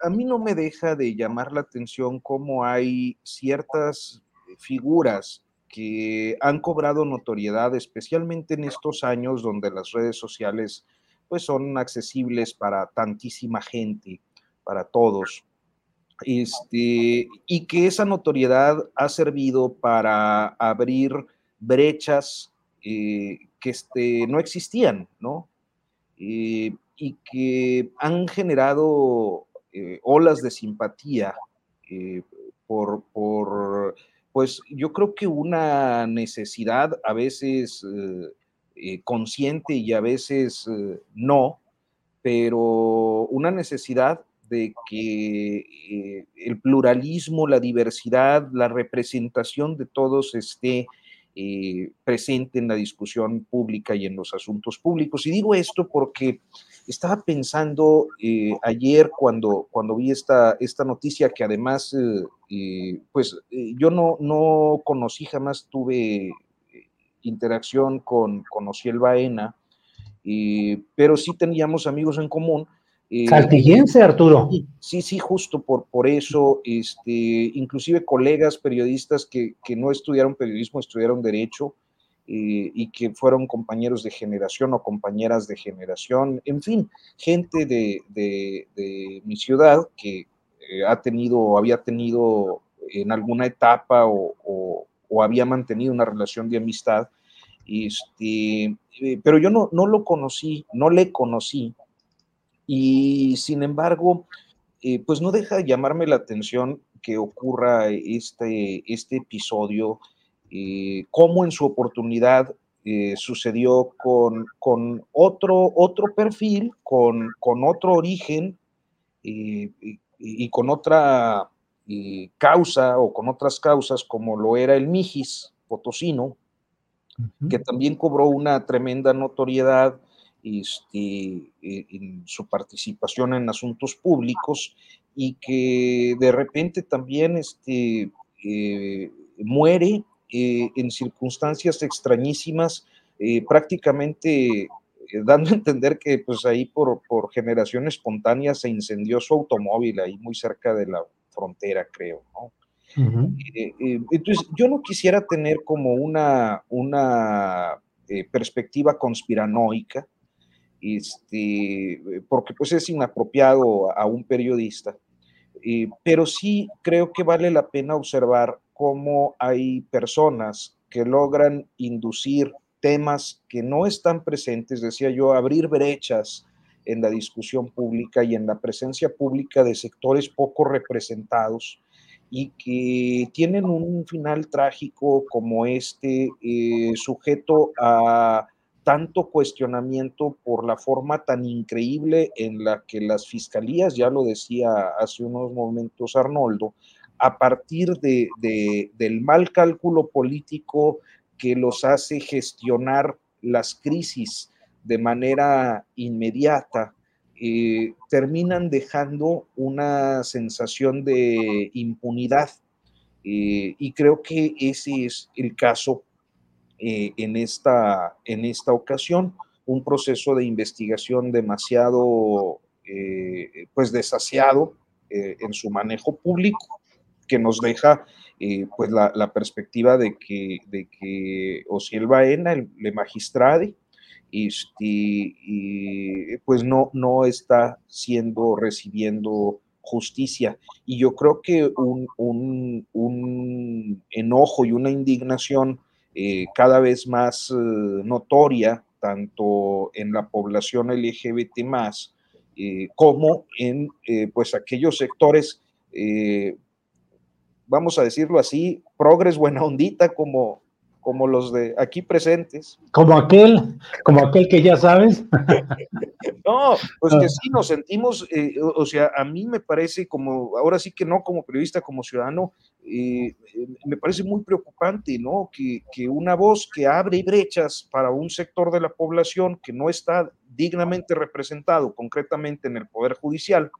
a mí no me deja de llamar la atención cómo hay ciertas figuras que han cobrado notoriedad, especialmente en estos años donde las redes sociales pues son accesibles para tantísima gente, para todos. Este, y que esa notoriedad ha servido para abrir brechas eh, que este, no existían, ¿no? Eh, y que han generado eh, olas de simpatía eh, por, pues yo creo que una necesidad a veces consciente y a veces no, pero una necesidad de que el pluralismo, la diversidad, la representación de todos esté eh, presente en la discusión pública y en los asuntos públicos. Y digo esto porque estaba pensando eh, ayer cuando, cuando vi esta, esta noticia que además, eh, pues yo no, no conocí, jamás tuve interacción con, con Ociel Baena, pero sí teníamos amigos en común eh, Saltillense, Arturo. Sí, sí, justo por, por eso, este, inclusive colegas periodistas que, no estudiaron periodismo, estudiaron derecho eh, y que fueron compañeros de generación o compañeras de generación, en fin, gente de, mi ciudad que eh, ha tenido, había tenido en alguna etapa o, había mantenido una relación de amistad. Este, pero yo no, no lo conocí, no le conocí y sin embargo, eh, pues no deja de llamarme la atención que ocurra este, este episodio, eh, como en su oportunidad eh, sucedió con, con, otro, otro perfil, con, con otro origen y, con otra causa o con otras causas como lo era el Mijis potosino, que también cobró una tremenda notoriedad este, eh, en su participación en asuntos públicos y que de repente también este, eh, muere eh, en circunstancias extrañísimas, prácticamente dando a entender que pues ahí por, por generación espontánea se incendió su automóvil ahí muy cerca de la frontera, creo, entonces, yo no quisiera tener como una, una perspectiva conspiranoica, este, porque pues es inapropiado a un periodista. Eh, pero sí creo que vale la pena observar cómo hay personas que logran inducir temas que no están presentes, decía yo, abrir brechas en la discusión pública y en la presencia pública de sectores poco representados y que tienen un final trágico como este, eh, sujeto a tanto cuestionamiento por la forma tan increíble en la que las fiscalías, ya lo decía hace unos momentos Arnoldo, a partir de, del mal cálculo político que los hace gestionar las crisis de manera inmediata, eh, terminan dejando una sensación de impunidad. Eh, y creo que ese es el caso eh, en, esta, en esta ocasión, un proceso de investigación demasiado eh, pues desasiado eh, en su manejo público, que nos deja pues la, perspectiva de que, de que Ociel Baena, el, le magistrade, este, pues no, no está siendo, recibiendo justicia. Y yo creo que un, un enojo y una indignación eh, cada vez más eh, notoria, tanto en la población LGBT más, eh, como en pues aquellos sectores, vamos a decirlo así, progres buena ondita, como, como los de aquí presentes. Como aquel, como aquel que ya sabes. no, pues que sí nos sentimos, o, sea, a mí me parece como, ahora sí que no como periodista, como ciudadano, eh, me parece muy preocupante, ¿no? Que, que, una voz que abre brechas para un sector de la población que no está dignamente representado, concretamente en el Poder Judicial,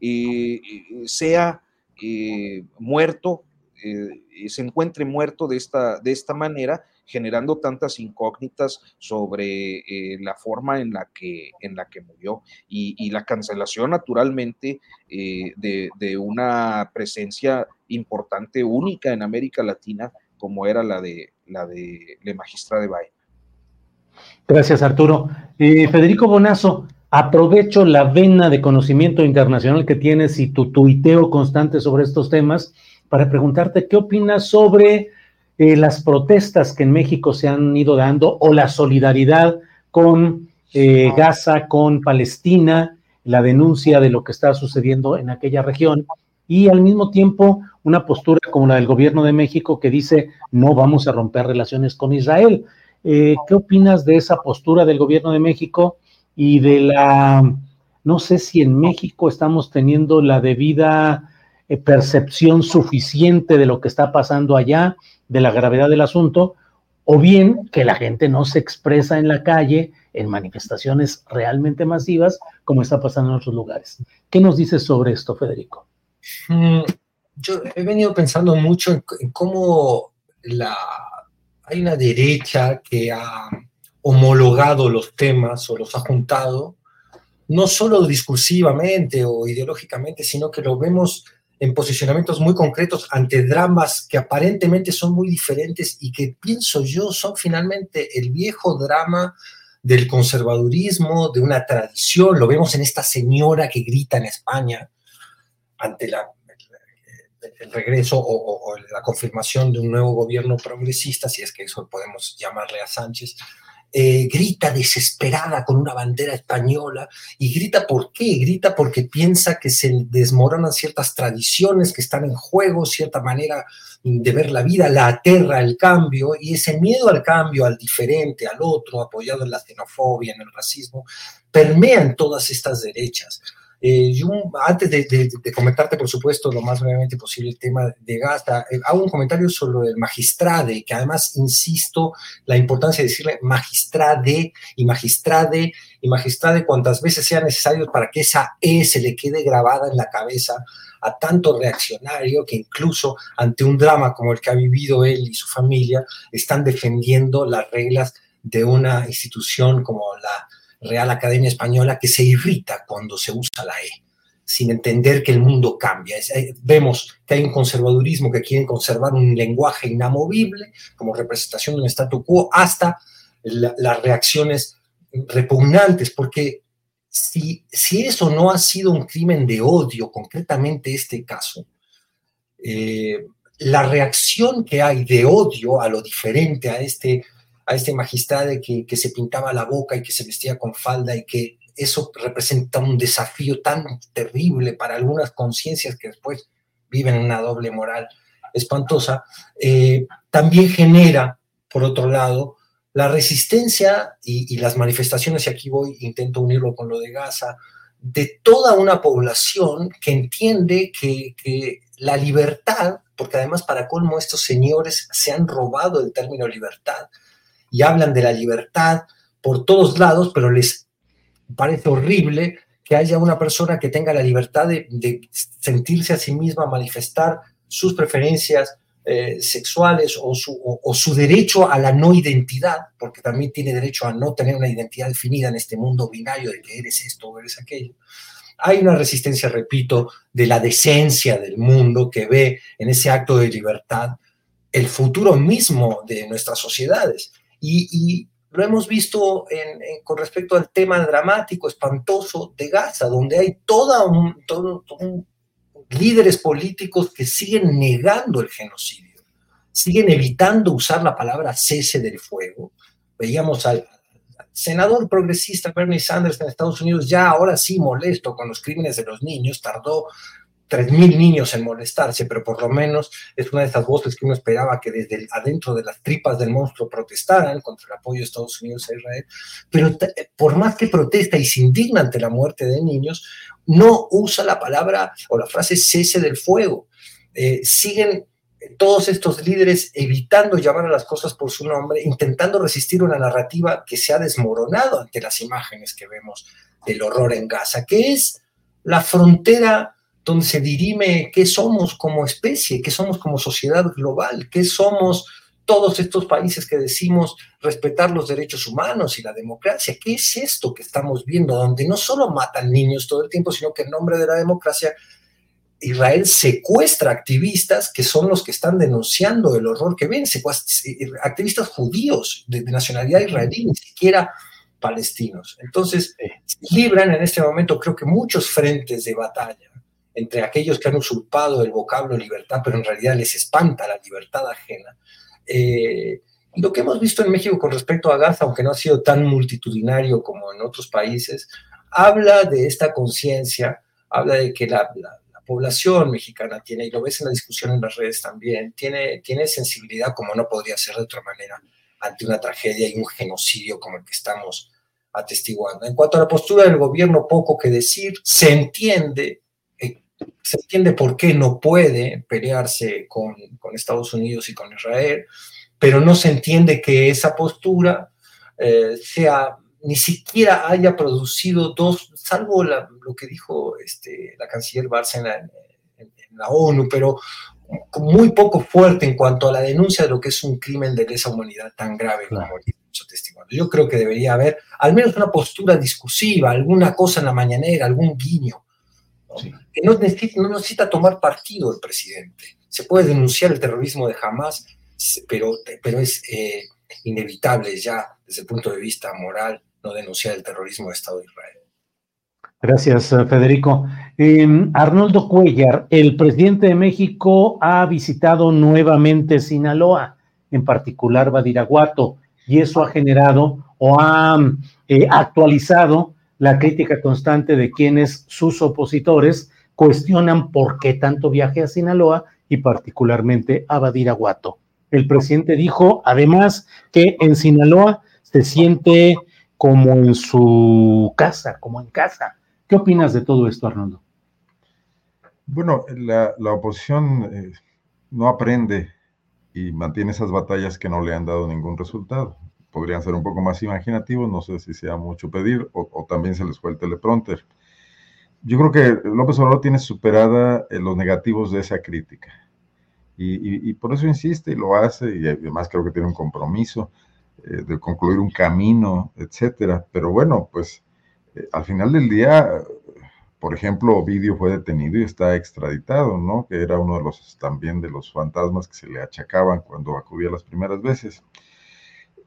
eh, sea muerto eh, se encuentre muerto de esta, de esta manera, generando tantas incógnitas sobre eh, la forma en la que, en la que murió y, la cancelación naturalmente eh, de, una presencia importante, única en América Latina, como era la de la de la magistrada de Baena. Gracias, Arturo. Federico Bonazo, aprovecho la vena de conocimiento internacional que tienes y tu tuiteo constante sobre estos temas para preguntarte qué opinas sobre eh, las protestas que en México se han ido dando o la solidaridad con eh, Gaza, con Palestina, la denuncia de lo que está sucediendo en aquella región y al mismo tiempo una postura como la del gobierno de México que dice no vamos a romper relaciones con Israel. Eh, ¿Qué opinas de esa postura del gobierno de México y de la, no sé si en México estamos teniendo la debida percepción suficiente de lo que está pasando allá, de la gravedad del asunto, o bien que la gente no se expresa en la calle en manifestaciones realmente masivas como está pasando en otros lugares. ¿Qué nos dices sobre esto, Federico? Mm, yo he venido pensando mucho en, cómo la, hay una derecha que ha homologado los temas o los ha juntado, no solo discursivamente o ideológicamente, sino que lo vemos en posicionamientos muy concretos ante dramas que aparentemente son muy diferentes y que pienso yo son finalmente el viejo drama del conservadurismo, de una tradición. Lo vemos en esta señora que grita en España ante la, el, regreso o, la confirmación de un nuevo gobierno progresista, si es que eso podemos llamarle a Sánchez, eh, grita desesperada con una bandera española y grita por qué, grita porque piensa que se desmoronan ciertas tradiciones que están en juego, cierta manera de ver la vida, la aterra el cambio y ese miedo al cambio, al diferente, al otro, apoyado en la xenofobia, en el racismo, permea en todas estas derechas. Eh, yo, antes de, comentarte, por supuesto, lo más brevemente posible el tema de Gaza, eh, hago un comentario sobre el magistrade, que además insisto la importancia de decirle magistrade y magistrade y magistrade cuantas veces sea necesario para que esa E se le quede grabada en la cabeza a tanto reaccionario que incluso ante un drama como el que ha vivido él y su familia, están defendiendo las reglas de una institución como la Real Academia Española que se irrita cuando se usa la E, sin entender que el mundo cambia. Eh, vemos que hay un conservadurismo que quiere conservar un lenguaje inamovible como representación de un statu quo hasta las reacciones repugnantes, porque si, si, eso no ha sido un crimen de odio, concretamente este caso, eh, la reacción que hay de odio a lo diferente, a este a este magistrado que, que se pintaba la boca y que se vestía con falda y que eso representa un desafío tan terrible para algunas conciencias que después viven una doble moral espantosa, eh, también genera, por otro lado, la resistencia y, las manifestaciones, y aquí voy, intento unirlo con lo de Gaza, de toda una población que entiende que, que, la libertad, porque además para colmo estos señores se han robado el término libertad, y hablan de la libertad por todos lados, pero les parece horrible que haya una persona que tenga la libertad de, sentirse a sí misma, manifestar sus preferencias eh, sexuales o su, o su, derecho a la no identidad, porque también tiene derecho a no tener una identidad definida en este mundo binario de que eres esto o eres aquello. Hay una resistencia, repito, de la decencia del mundo que ve en ese acto de libertad el futuro mismo de nuestras sociedades. Y, lo hemos visto con respecto al tema dramático, espantoso de Gaza, donde hay toda un, líderes políticos que siguen negando el genocidio, siguen evitando usar la palabra cese del fuego. Veíamos al, senador progresista Bernie Sanders en Estados Unidos ya ahora sí molesto con los crímenes de los niños, tardó 3.000 niños en molestarse, pero por lo menos es una de esas voces que uno esperaba que desde adentro de las tripas del monstruo protestaran contra el apoyo de Estados Unidos a Israel. Pero por más que protesta y se indigna ante la muerte de niños, no usa la palabra o la frase cese del fuego. Eh, siguen todos estos líderes evitando llamar a las cosas por su nombre, intentando resistir una narrativa que se ha desmoronado ante las imágenes que vemos del horror en Gaza, que es la frontera donde se dirime qué somos como especie, qué somos como sociedad global, qué somos todos estos países que decimos respetar los derechos humanos y la democracia. ¿Qué es esto que estamos viendo? Donde no solo matan niños todo el tiempo, sino que en nombre de la democracia Israel secuestra activistas que son los que están denunciando el horror que ven, activistas judíos de, de nacionalidad israelí, ni siquiera palestinos. Entonces, libran en este momento creo que muchos frentes de batalla entre aquellos que han usurpado el vocablo libertad, pero en realidad les espanta la libertad ajena. Eh, lo que hemos visto en México con respecto a Gaza, aunque no ha sido tan multitudinario como en otros países, habla de esta conciencia, habla de que la, población mexicana tiene, y lo ves en la discusión en las redes también, tiene, tiene sensibilidad como no podría ser de otra manera ante una tragedia y un genocidio como el que estamos atestiguando. En cuanto a la postura del gobierno, poco que decir, se entiende, se entiende por qué no puede pelearse con, con, Estados Unidos y con Israel, pero no se entiende que esa postura eh, sea ni siquiera haya producido dos, salvo lo que dijo este, la canciller Barça en la, ONU, pero muy poco fuerte en cuanto a la denuncia de lo que es un crimen de lesa humanidad tan grave como mucho testimonio. Yo creo que debería haber al menos una postura discursiva, alguna cosa en la mañanera, algún guiño. Que no necesita, no necesita tomar partido el presidente. Se puede denunciar el terrorismo de Hamas, pero, pero es eh, inevitable ya desde el punto de vista moral no denunciar el terrorismo de Estado de Israel. Gracias, eh, Federico. Em, Arnoldo Cuellar, el presidente de México ha visitado nuevamente Sinaloa, en particular Badiraguato, y eso ha generado o ha eh, actualizado la crítica constante de quienes sus opositores cuestionan por qué tanto viaje a Sinaloa y particularmente a Badiraguato. El presidente dijo además que en Sinaloa se siente como en su casa, como en casa. ¿Qué opinas de todo esto, Arnoldo? Bueno, la, oposición eh, no aprende y mantiene esas batallas que no le han dado ningún resultado. Podrían ser un poco más imaginativos, no sé si sea mucho pedir, o, también se les fue el teleprompter. Yo creo que López Obrador tiene superada eh, los negativos de esa crítica. Y, por eso insiste y lo hace, y además creo que tiene un compromiso. Eh, de concluir un camino, etcétera. Pero bueno, pues eh, al final del día, por ejemplo, Ovidio fue detenido y está extraditado, ¿no? Que era uno de los también de los fantasmas que se le achacaban cuando acudía las primeras veces.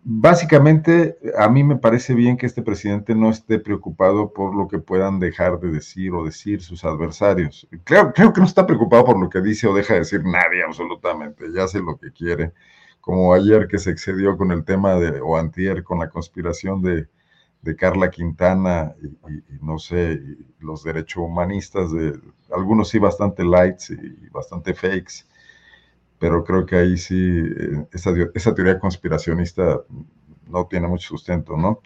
Básicamente, a mí me parece bien que este presidente no esté preocupado por lo que puedan dejar de decir o decir sus adversarios. Creo, que no está preocupado por lo que dice o deja de decir nadie absolutamente, ya hace lo que quiere. Como ayer que se excedió con el tema de, o antier con la conspiración de, Carla Quintana y, no sé, los derechos humanistas, de, algunos sí bastante lights y bastante fakes, pero creo que ahí sí, eh, esa, esa teoría conspiracionista no tiene mucho sustento, ¿no?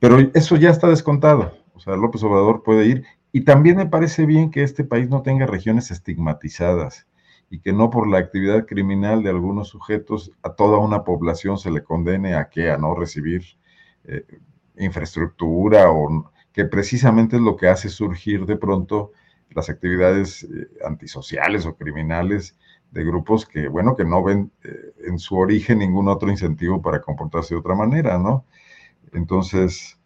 Pero eso ya está descontado, o sea, López Obrador puede ir, y también me parece bien que este país no tenga regiones estigmatizadas y que no por la actividad criminal de algunos sujetos a toda una población se le condene a que a no recibir eh, infraestructura o que precisamente es lo que hace surgir de pronto las actividades eh, antisociales o criminales de grupos que, bueno, que no ven eh, en su origen ningún otro incentivo para comportarse de otra manera, ¿no? Entonces,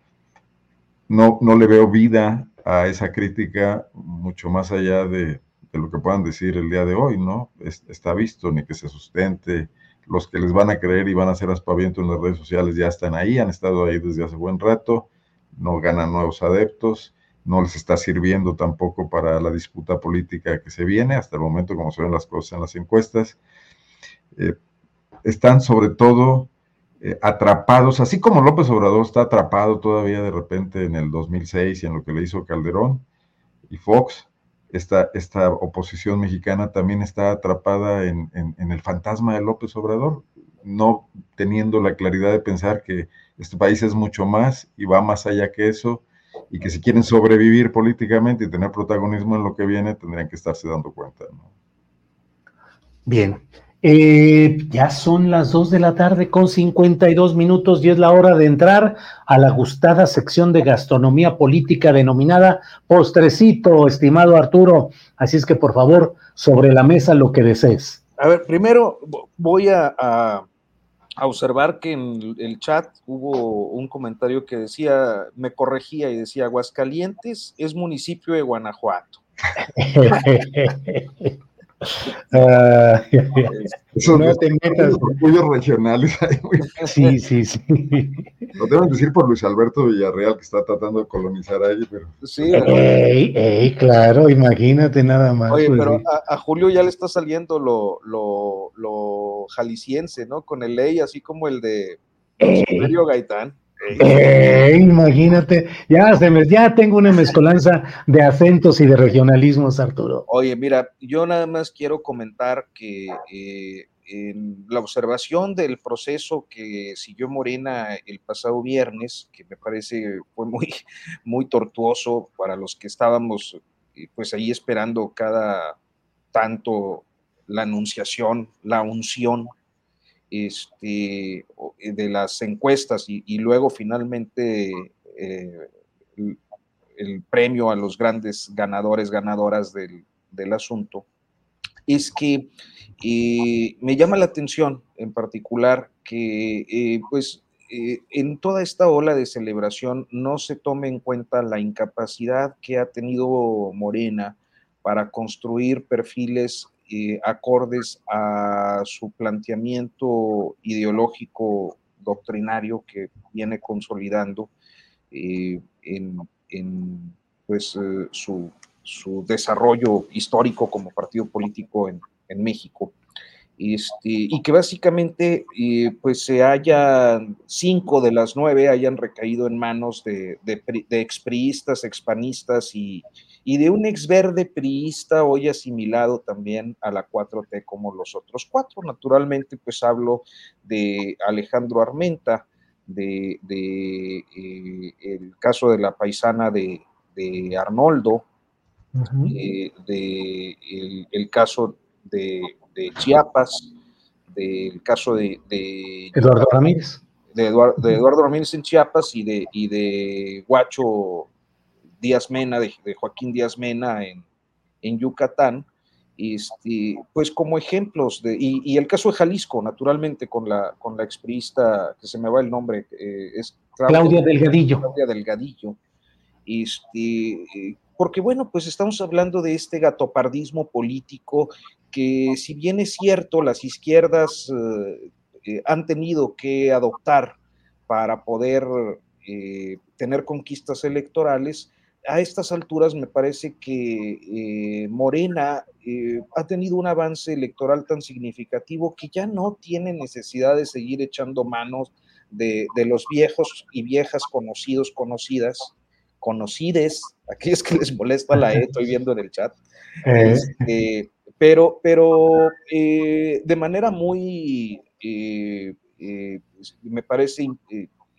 no, no le veo vida a esa crítica mucho más allá de, de lo que puedan decir el día de hoy, ¿no? está visto, ni que se sustente. Los que les van a creer y van a hacer aspaviento en las redes sociales ya están ahí, han estado ahí desde hace buen rato, no ganan nuevos adeptos, no les está sirviendo tampoco para la disputa política que se viene, hasta el momento como se ven las cosas en las encuestas. Eh, están sobre todo eh, atrapados, así como López Obrador está atrapado todavía de repente en el 2006 y en lo que le hizo Calderón y Fox, esta, esta oposición mexicana también está atrapada en, el fantasma de López Obrador, no teniendo la claridad de pensar que este país es mucho más y va más allá que eso, y que si quieren sobrevivir políticamente y tener protagonismo en lo que viene, tendrían que estarse dando cuenta. Bien, eh, ya son las 2 de la tarde con 52 minutos y es la hora de entrar a la gustada sección de gastronomía política denominada Postrecito, estimado Arturo. Así es que por favor, sobre la mesa lo que desees. A ver, primero voy a, a, observar que en el chat hubo un comentario que decía, me corregía y decía, Aguascalientes es municipio de Guanajuato. Uh, Eso no te metas. Orgullos regionales. sí, sí, sí. Lo deben decir por Luis Alberto Villarreal, que está tratando de colonizar ahí, pero. Sí, ey, ey, claro, imagínate nada más. Oye, pues, pero a, Julio ya le está saliendo lo, lo, lo jalisciense, ¿no? Con el ley, así como el de Silverio Gaitán. Eh, imagínate, ya, se me, tengo una mezcolanza de acentos y de regionalismos, Arturo. Oye, mira, yo nada más quiero comentar que eh, la observación del proceso que siguió Morena el pasado viernes, que me parece fue muy, muy tortuoso para los que estábamos eh, pues ahí esperando cada tanto la anunciación, la unción este, de las encuestas y, luego finalmente eh, el, premio a los grandes ganadores, ganadoras del, asunto, es que eh, me llama la atención en particular que eh, pues en toda esta ola de celebración no se tome en cuenta la incapacidad que ha tenido Morena para construir perfiles eh, acordes a su planteamiento ideológico doctrinario que viene consolidando eh, en, pues, eh, su, desarrollo histórico como partido político en, México. Este, y que básicamente pues se hayan cinco de las nueve hayan recaído en manos de, de, de expriistas, expanistas y, y de un ex verde priista hoy asimilado también a la 4T como los otros cuatro. Naturalmente, pues hablo de Alejandro Armenta, de, eh, el caso de la paisana de, Arnoldo, eh, de el, caso de, Chiapas, del caso de, Eduardo Ramírez. De Eduardo, Ramírez en Chiapas y de, y de Guacho Díaz Mena, de, Joaquín Díaz Mena en, en Yucatán, este, pues como ejemplos, de, y, el caso de Jalisco, naturalmente, con la, con la expriista, que se me va el nombre, eh, es Claudia, Delgadillo. Claudia Delgadillo. Este, porque bueno, pues estamos hablando de este gatopardismo político que si bien es cierto, las izquierdas eh, eh, han tenido que adoptar para poder tener conquistas electorales, a estas alturas me parece que eh, Morena eh, ha tenido un avance electoral tan significativo que ya no tiene necesidad de seguir echando manos de, los viejos y viejas conocidos, conocidas, conocides, aquellos que les molesta la E, estoy viendo en el chat, eh. Este, pero, pero de manera muy, me parece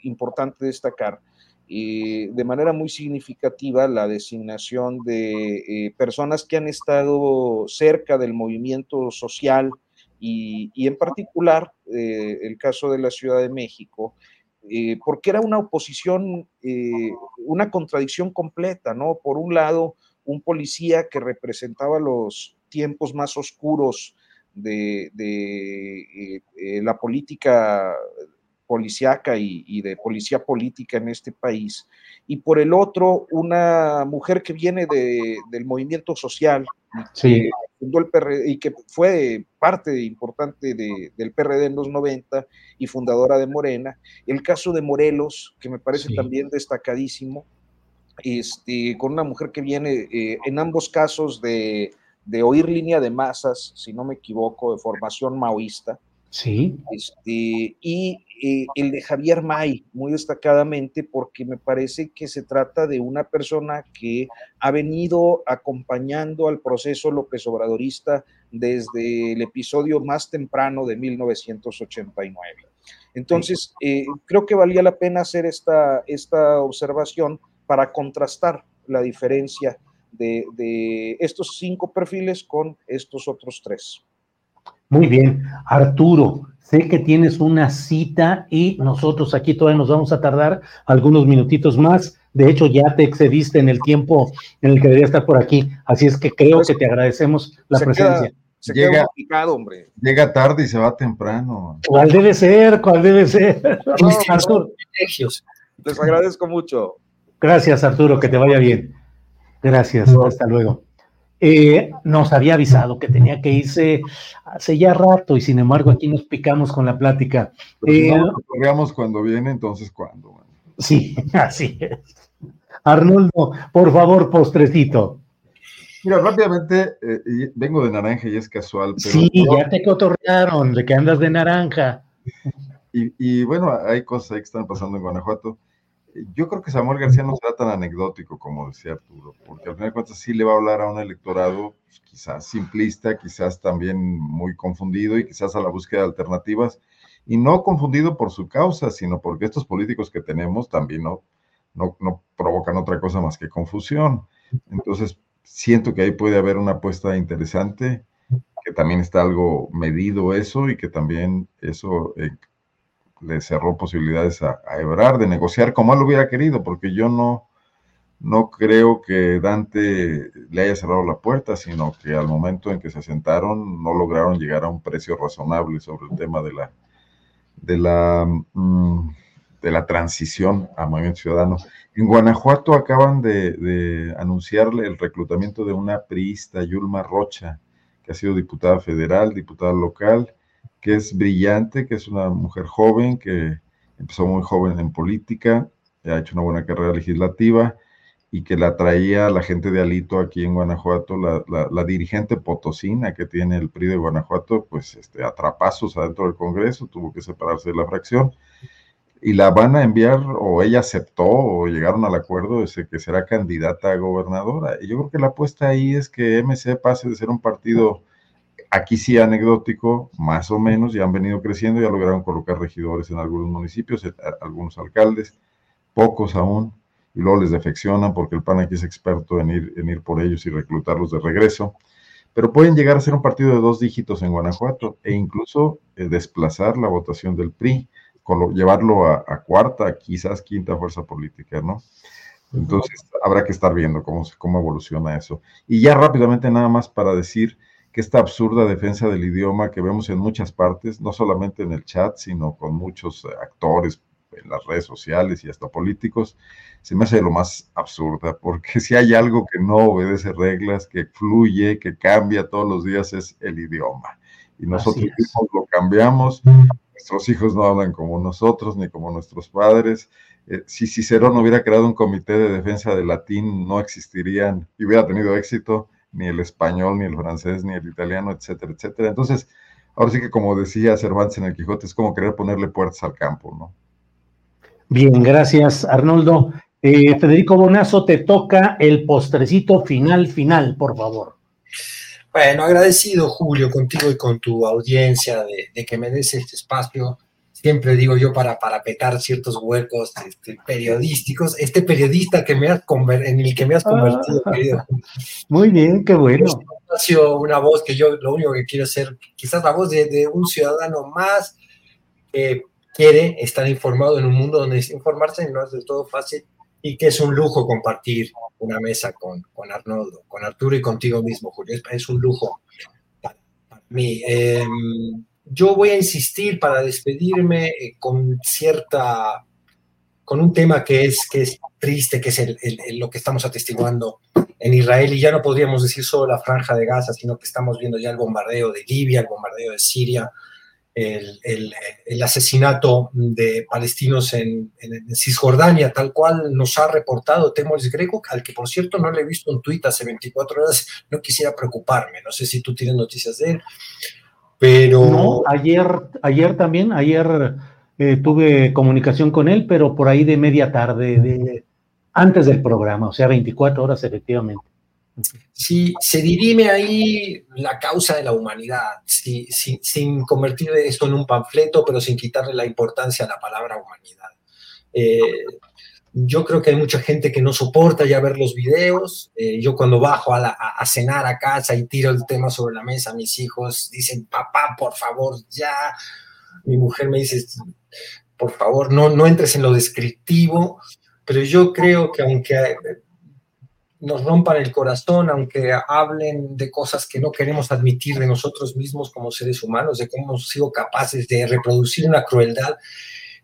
importante destacar, de manera muy significativa la designación de eh, personas que han estado cerca del movimiento social y, en particular eh, el caso de la Ciudad de México, eh, porque era una oposición, una contradicción completa, ¿no? Por un lado, un policía que representaba los tiempos más oscuros de, de la política policiaca y, de policía política en este país, y por el otro, una mujer que viene del movimiento social, que fundó el PRD, y que fue parte importante del PRD en los 90 y fundadora de Morena. El caso de Morelos, que me parece también destacadísimo, este, con una mujer que viene eh, en ambos casos de, de oír línea de masas, si no me equivoco, de formación maoísta, Sí. Este, y eh, el de Javier May, muy destacadamente, porque me parece que se trata de una persona que ha venido acompañando al proceso López Obradorista desde el episodio más temprano de 1989. Entonces, eh, creo que valía la pena hacer esta, esta observación para contrastar la diferencia de, de estos cinco perfiles con estos otros tres. Muy bien, Arturo, sé que tienes una cita y nosotros aquí todavía nos vamos a tardar algunos minutitos más. De hecho, ya te excediste en el tiempo en el que debería estar por aquí, así es que creo que te agradecemos la presencia. se llega, picado, hombre. llega tarde y se va temprano. ¿Cuál debe ser? ¿Cuál debe ser? Les agradezco mucho. Gracias, Arturo, que te vaya bien. Gracias, hasta luego. Eh, nos había avisado que tenía que irse hace ya rato y sin embargo aquí nos picamos con la plática. Eh, cuando viene, entonces cuándo. Sí, así es. Arnoldo, por favor, postrecito. Mira, rápidamente, eh, vengo de naranja y es casual. sí, ya te cotorrearon de que andas de naranja. y, bueno, hay cosas que están pasando en Guanajuato. Yo creo que Samuel García no será tan anecdótico como decía Arturo, porque al final de cuentas sí le va a hablar a un electorado pues, quizás simplista, quizás también muy confundido y quizás a la búsqueda de alternativas, y no confundido por su causa, sino porque estos políticos que tenemos también no, no, no provocan otra cosa más que confusión. Entonces, siento que ahí puede haber una apuesta interesante, que también está algo medido eso y que también eso eh, le cerró posibilidades a, a, Ebrard de negociar como él hubiera querido, porque yo no, no creo que Dante le haya cerrado la puerta, sino que al momento en que se sentaron no lograron llegar a un precio razonable sobre el tema de la, de la, mm, de la transición a Movimiento Ciudadano. En Guanajuato acaban de, anunciarle el reclutamiento de una priista, Yulma Rocha, que ha sido diputada federal, diputada local, que es brillante, que es una mujer joven, que empezó muy joven en política, ha hecho una buena carrera legislativa y que la traía la gente de Alito aquí en Guanajuato, la, dirigente potosina que tiene el PRI de Guanajuato, pues este, atrapazos adentro del Congreso, tuvo que separarse de la fracción y la van a enviar o ella aceptó o llegaron al acuerdo de que será candidata a gobernadora. Y yo creo que la apuesta ahí es que MC pase de ser un partido aquí sí anecdótico, más o menos, ya han venido creciendo, ya lograron colocar regidores en algunos municipios, algunos alcaldes, pocos aún, y luego les defeccionan porque el PAN aquí es experto en ir, en ir por ellos y reclutarlos de regreso. Pero pueden llegar a ser un partido de dos dígitos en Guanajuato e incluso eh, desplazar la votación del PRI llevarlo a, cuarta, quizás quinta fuerza política, ¿no? Entonces, habrá que estar viendo cómo, cómo evoluciona eso. Y ya rápidamente nada más para decir que esta absurda defensa del idioma que vemos en muchas partes, no solamente en el chat, sino con muchos actores en las redes sociales y hasta políticos, se me hace lo más absurda, porque si hay algo que no obedece reglas, que fluye, que cambia todos los días, es el idioma. Y nosotros mismos lo cambiamos nuestros hijos no hablan como nosotros ni como nuestros padres. Eh, si Cicerón hubiera creado un comité de defensa del latín, no existirían y hubiera tenido éxito ni el español, ni el francés, ni el italiano, etcétera, etcétera. Entonces, ahora sí que como decía Cervantes en el Quijote, es como querer ponerle puertas al campo, ¿no? Bien, gracias, Arnoldo. Eh, Federico Bonazo, te toca el postrecito final, final, por favor. Bueno, agradecido Julio contigo y con tu audiencia de, que me des este espacio. Siempre digo yo para parapetar ciertos huecos este, periodísticos. Este periodista que me has en el que me has convertido, ah, querido. Muy bien, qué bueno. Una voz que yo lo único que quiero ser, quizás la voz de, de un ciudadano más que quiere estar informado en un mundo donde informarse no es del todo fácil y que es un lujo compartir una mesa con, con Arnoldo, con Arturo y contigo mismo, Julio. Es, un lujo para, mí. Em, yo voy a insistir para despedirme eh, con cierta, con un tema que es, que es triste, que es lo que estamos atestiguando en Israel, y ya no podríamos decir solo la franja de Gaza, sino que estamos viendo ya el bombardeo de Libia, el bombardeo de Siria, el, asesinato de palestinos en, Cisjordania, tal cual nos ha reportado Temoris Greco, al que por cierto no le he visto un tuit hace 24 horas, no quisiera preocuparme, no sé si tú tienes noticias de él, pero... No, ayer, ayer también, ayer eh, tuve comunicación con él, pero por ahí de media tarde, de, antes del programa, o sea, 24 horas efectivamente. Si se dirime ahí la causa de la humanidad, sin convertir esto en un panfleto, pero sin quitarle la importancia a la palabra humanidad. Eh, yo creo que hay mucha gente que no soporta ya ver los videos. Eh, yo cuando bajo a, cenar a casa y tiro el tema sobre la mesa, mis hijos dicen, papá, por favor, ya. Mi mujer me dice, por favor, no, no entres en lo descriptivo. Pero yo creo que aunque nos rompan el corazón, aunque hablen de cosas que no queremos admitir de nosotros mismos como seres humanos, de cómo hemos sido capaces de reproducir una crueldad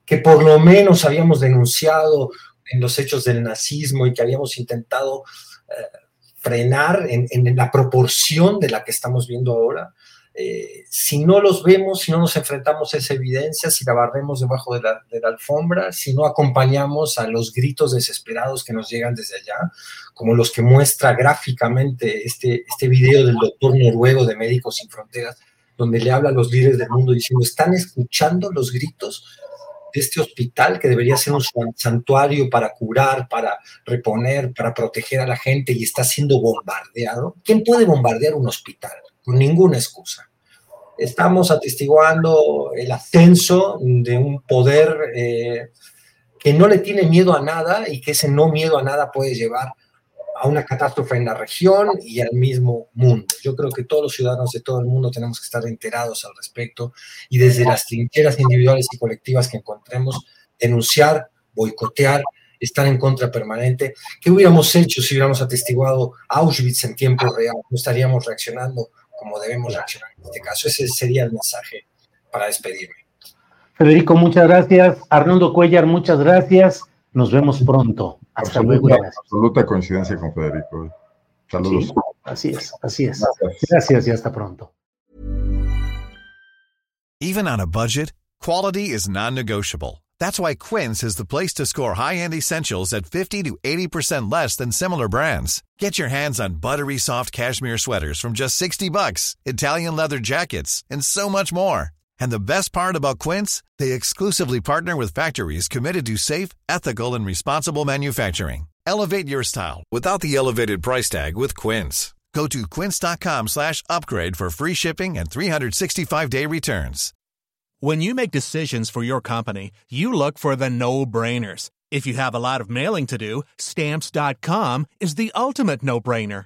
que por lo menos habíamos denunciado en los hechos del nazismo y que habíamos intentado eh, frenar en, la proporción de la que estamos viendo ahora. Eh, si no los vemos, si no nos enfrentamos a esa evidencia, si la barremos debajo de la, de la, alfombra, si no acompañamos a los gritos desesperados que nos llegan desde allá, como los que muestra gráficamente este, este video del doctor noruego de Médicos Sin Fronteras, donde le habla a los líderes del mundo diciendo, ¿están escuchando los gritos de este hospital que debería ser un santuario para curar, para reponer, para proteger a la gente y está siendo bombardeado? ¿Quién puede bombardear un hospital? Con ninguna excusa. Estamos atestiguando el ascenso de un poder eh, que no le tiene miedo a nada y que ese no miedo a nada puede llevar a una catástrofe en la región y al mismo mundo. Yo creo que todos los ciudadanos de todo el mundo tenemos que estar enterados al respecto y desde las trincheras individuales y colectivas que encontremos, denunciar, boicotear, estar en contra permanente. ¿Qué hubiéramos hecho si hubiéramos atestiguado Auschwitz en tiempo real? No estaríamos reaccionando como debemos reaccionar en este caso. Ese sería el mensaje para despedirme. Federico, muchas gracias. Arnoldo Cuellar, muchas gracias. Nos vemos pronto. Hasta absoluta, luego. Absoluta coincidencia con Federico. Eh. Saludos. Sí, así es, así es. Gracias. gracias y hasta pronto. Even on a budget, quality is non-negotiable. That's why Quince is the place to score high-end essentials at 50 to 80% less than similar brands. Get your hands on buttery soft cashmere sweaters from just 60 bucks, Italian leather jackets, and so much more. And the best part about Quince, they exclusively partner with factories committed to safe, ethical, and responsible manufacturing. Elevate your style without the elevated price tag with Quince. Go to quince.com slash upgrade for free shipping and 365-day returns. When you make decisions for your company, you look for the no-brainers. If you have a lot of mailing to do, stamps.com is the ultimate no-brainer.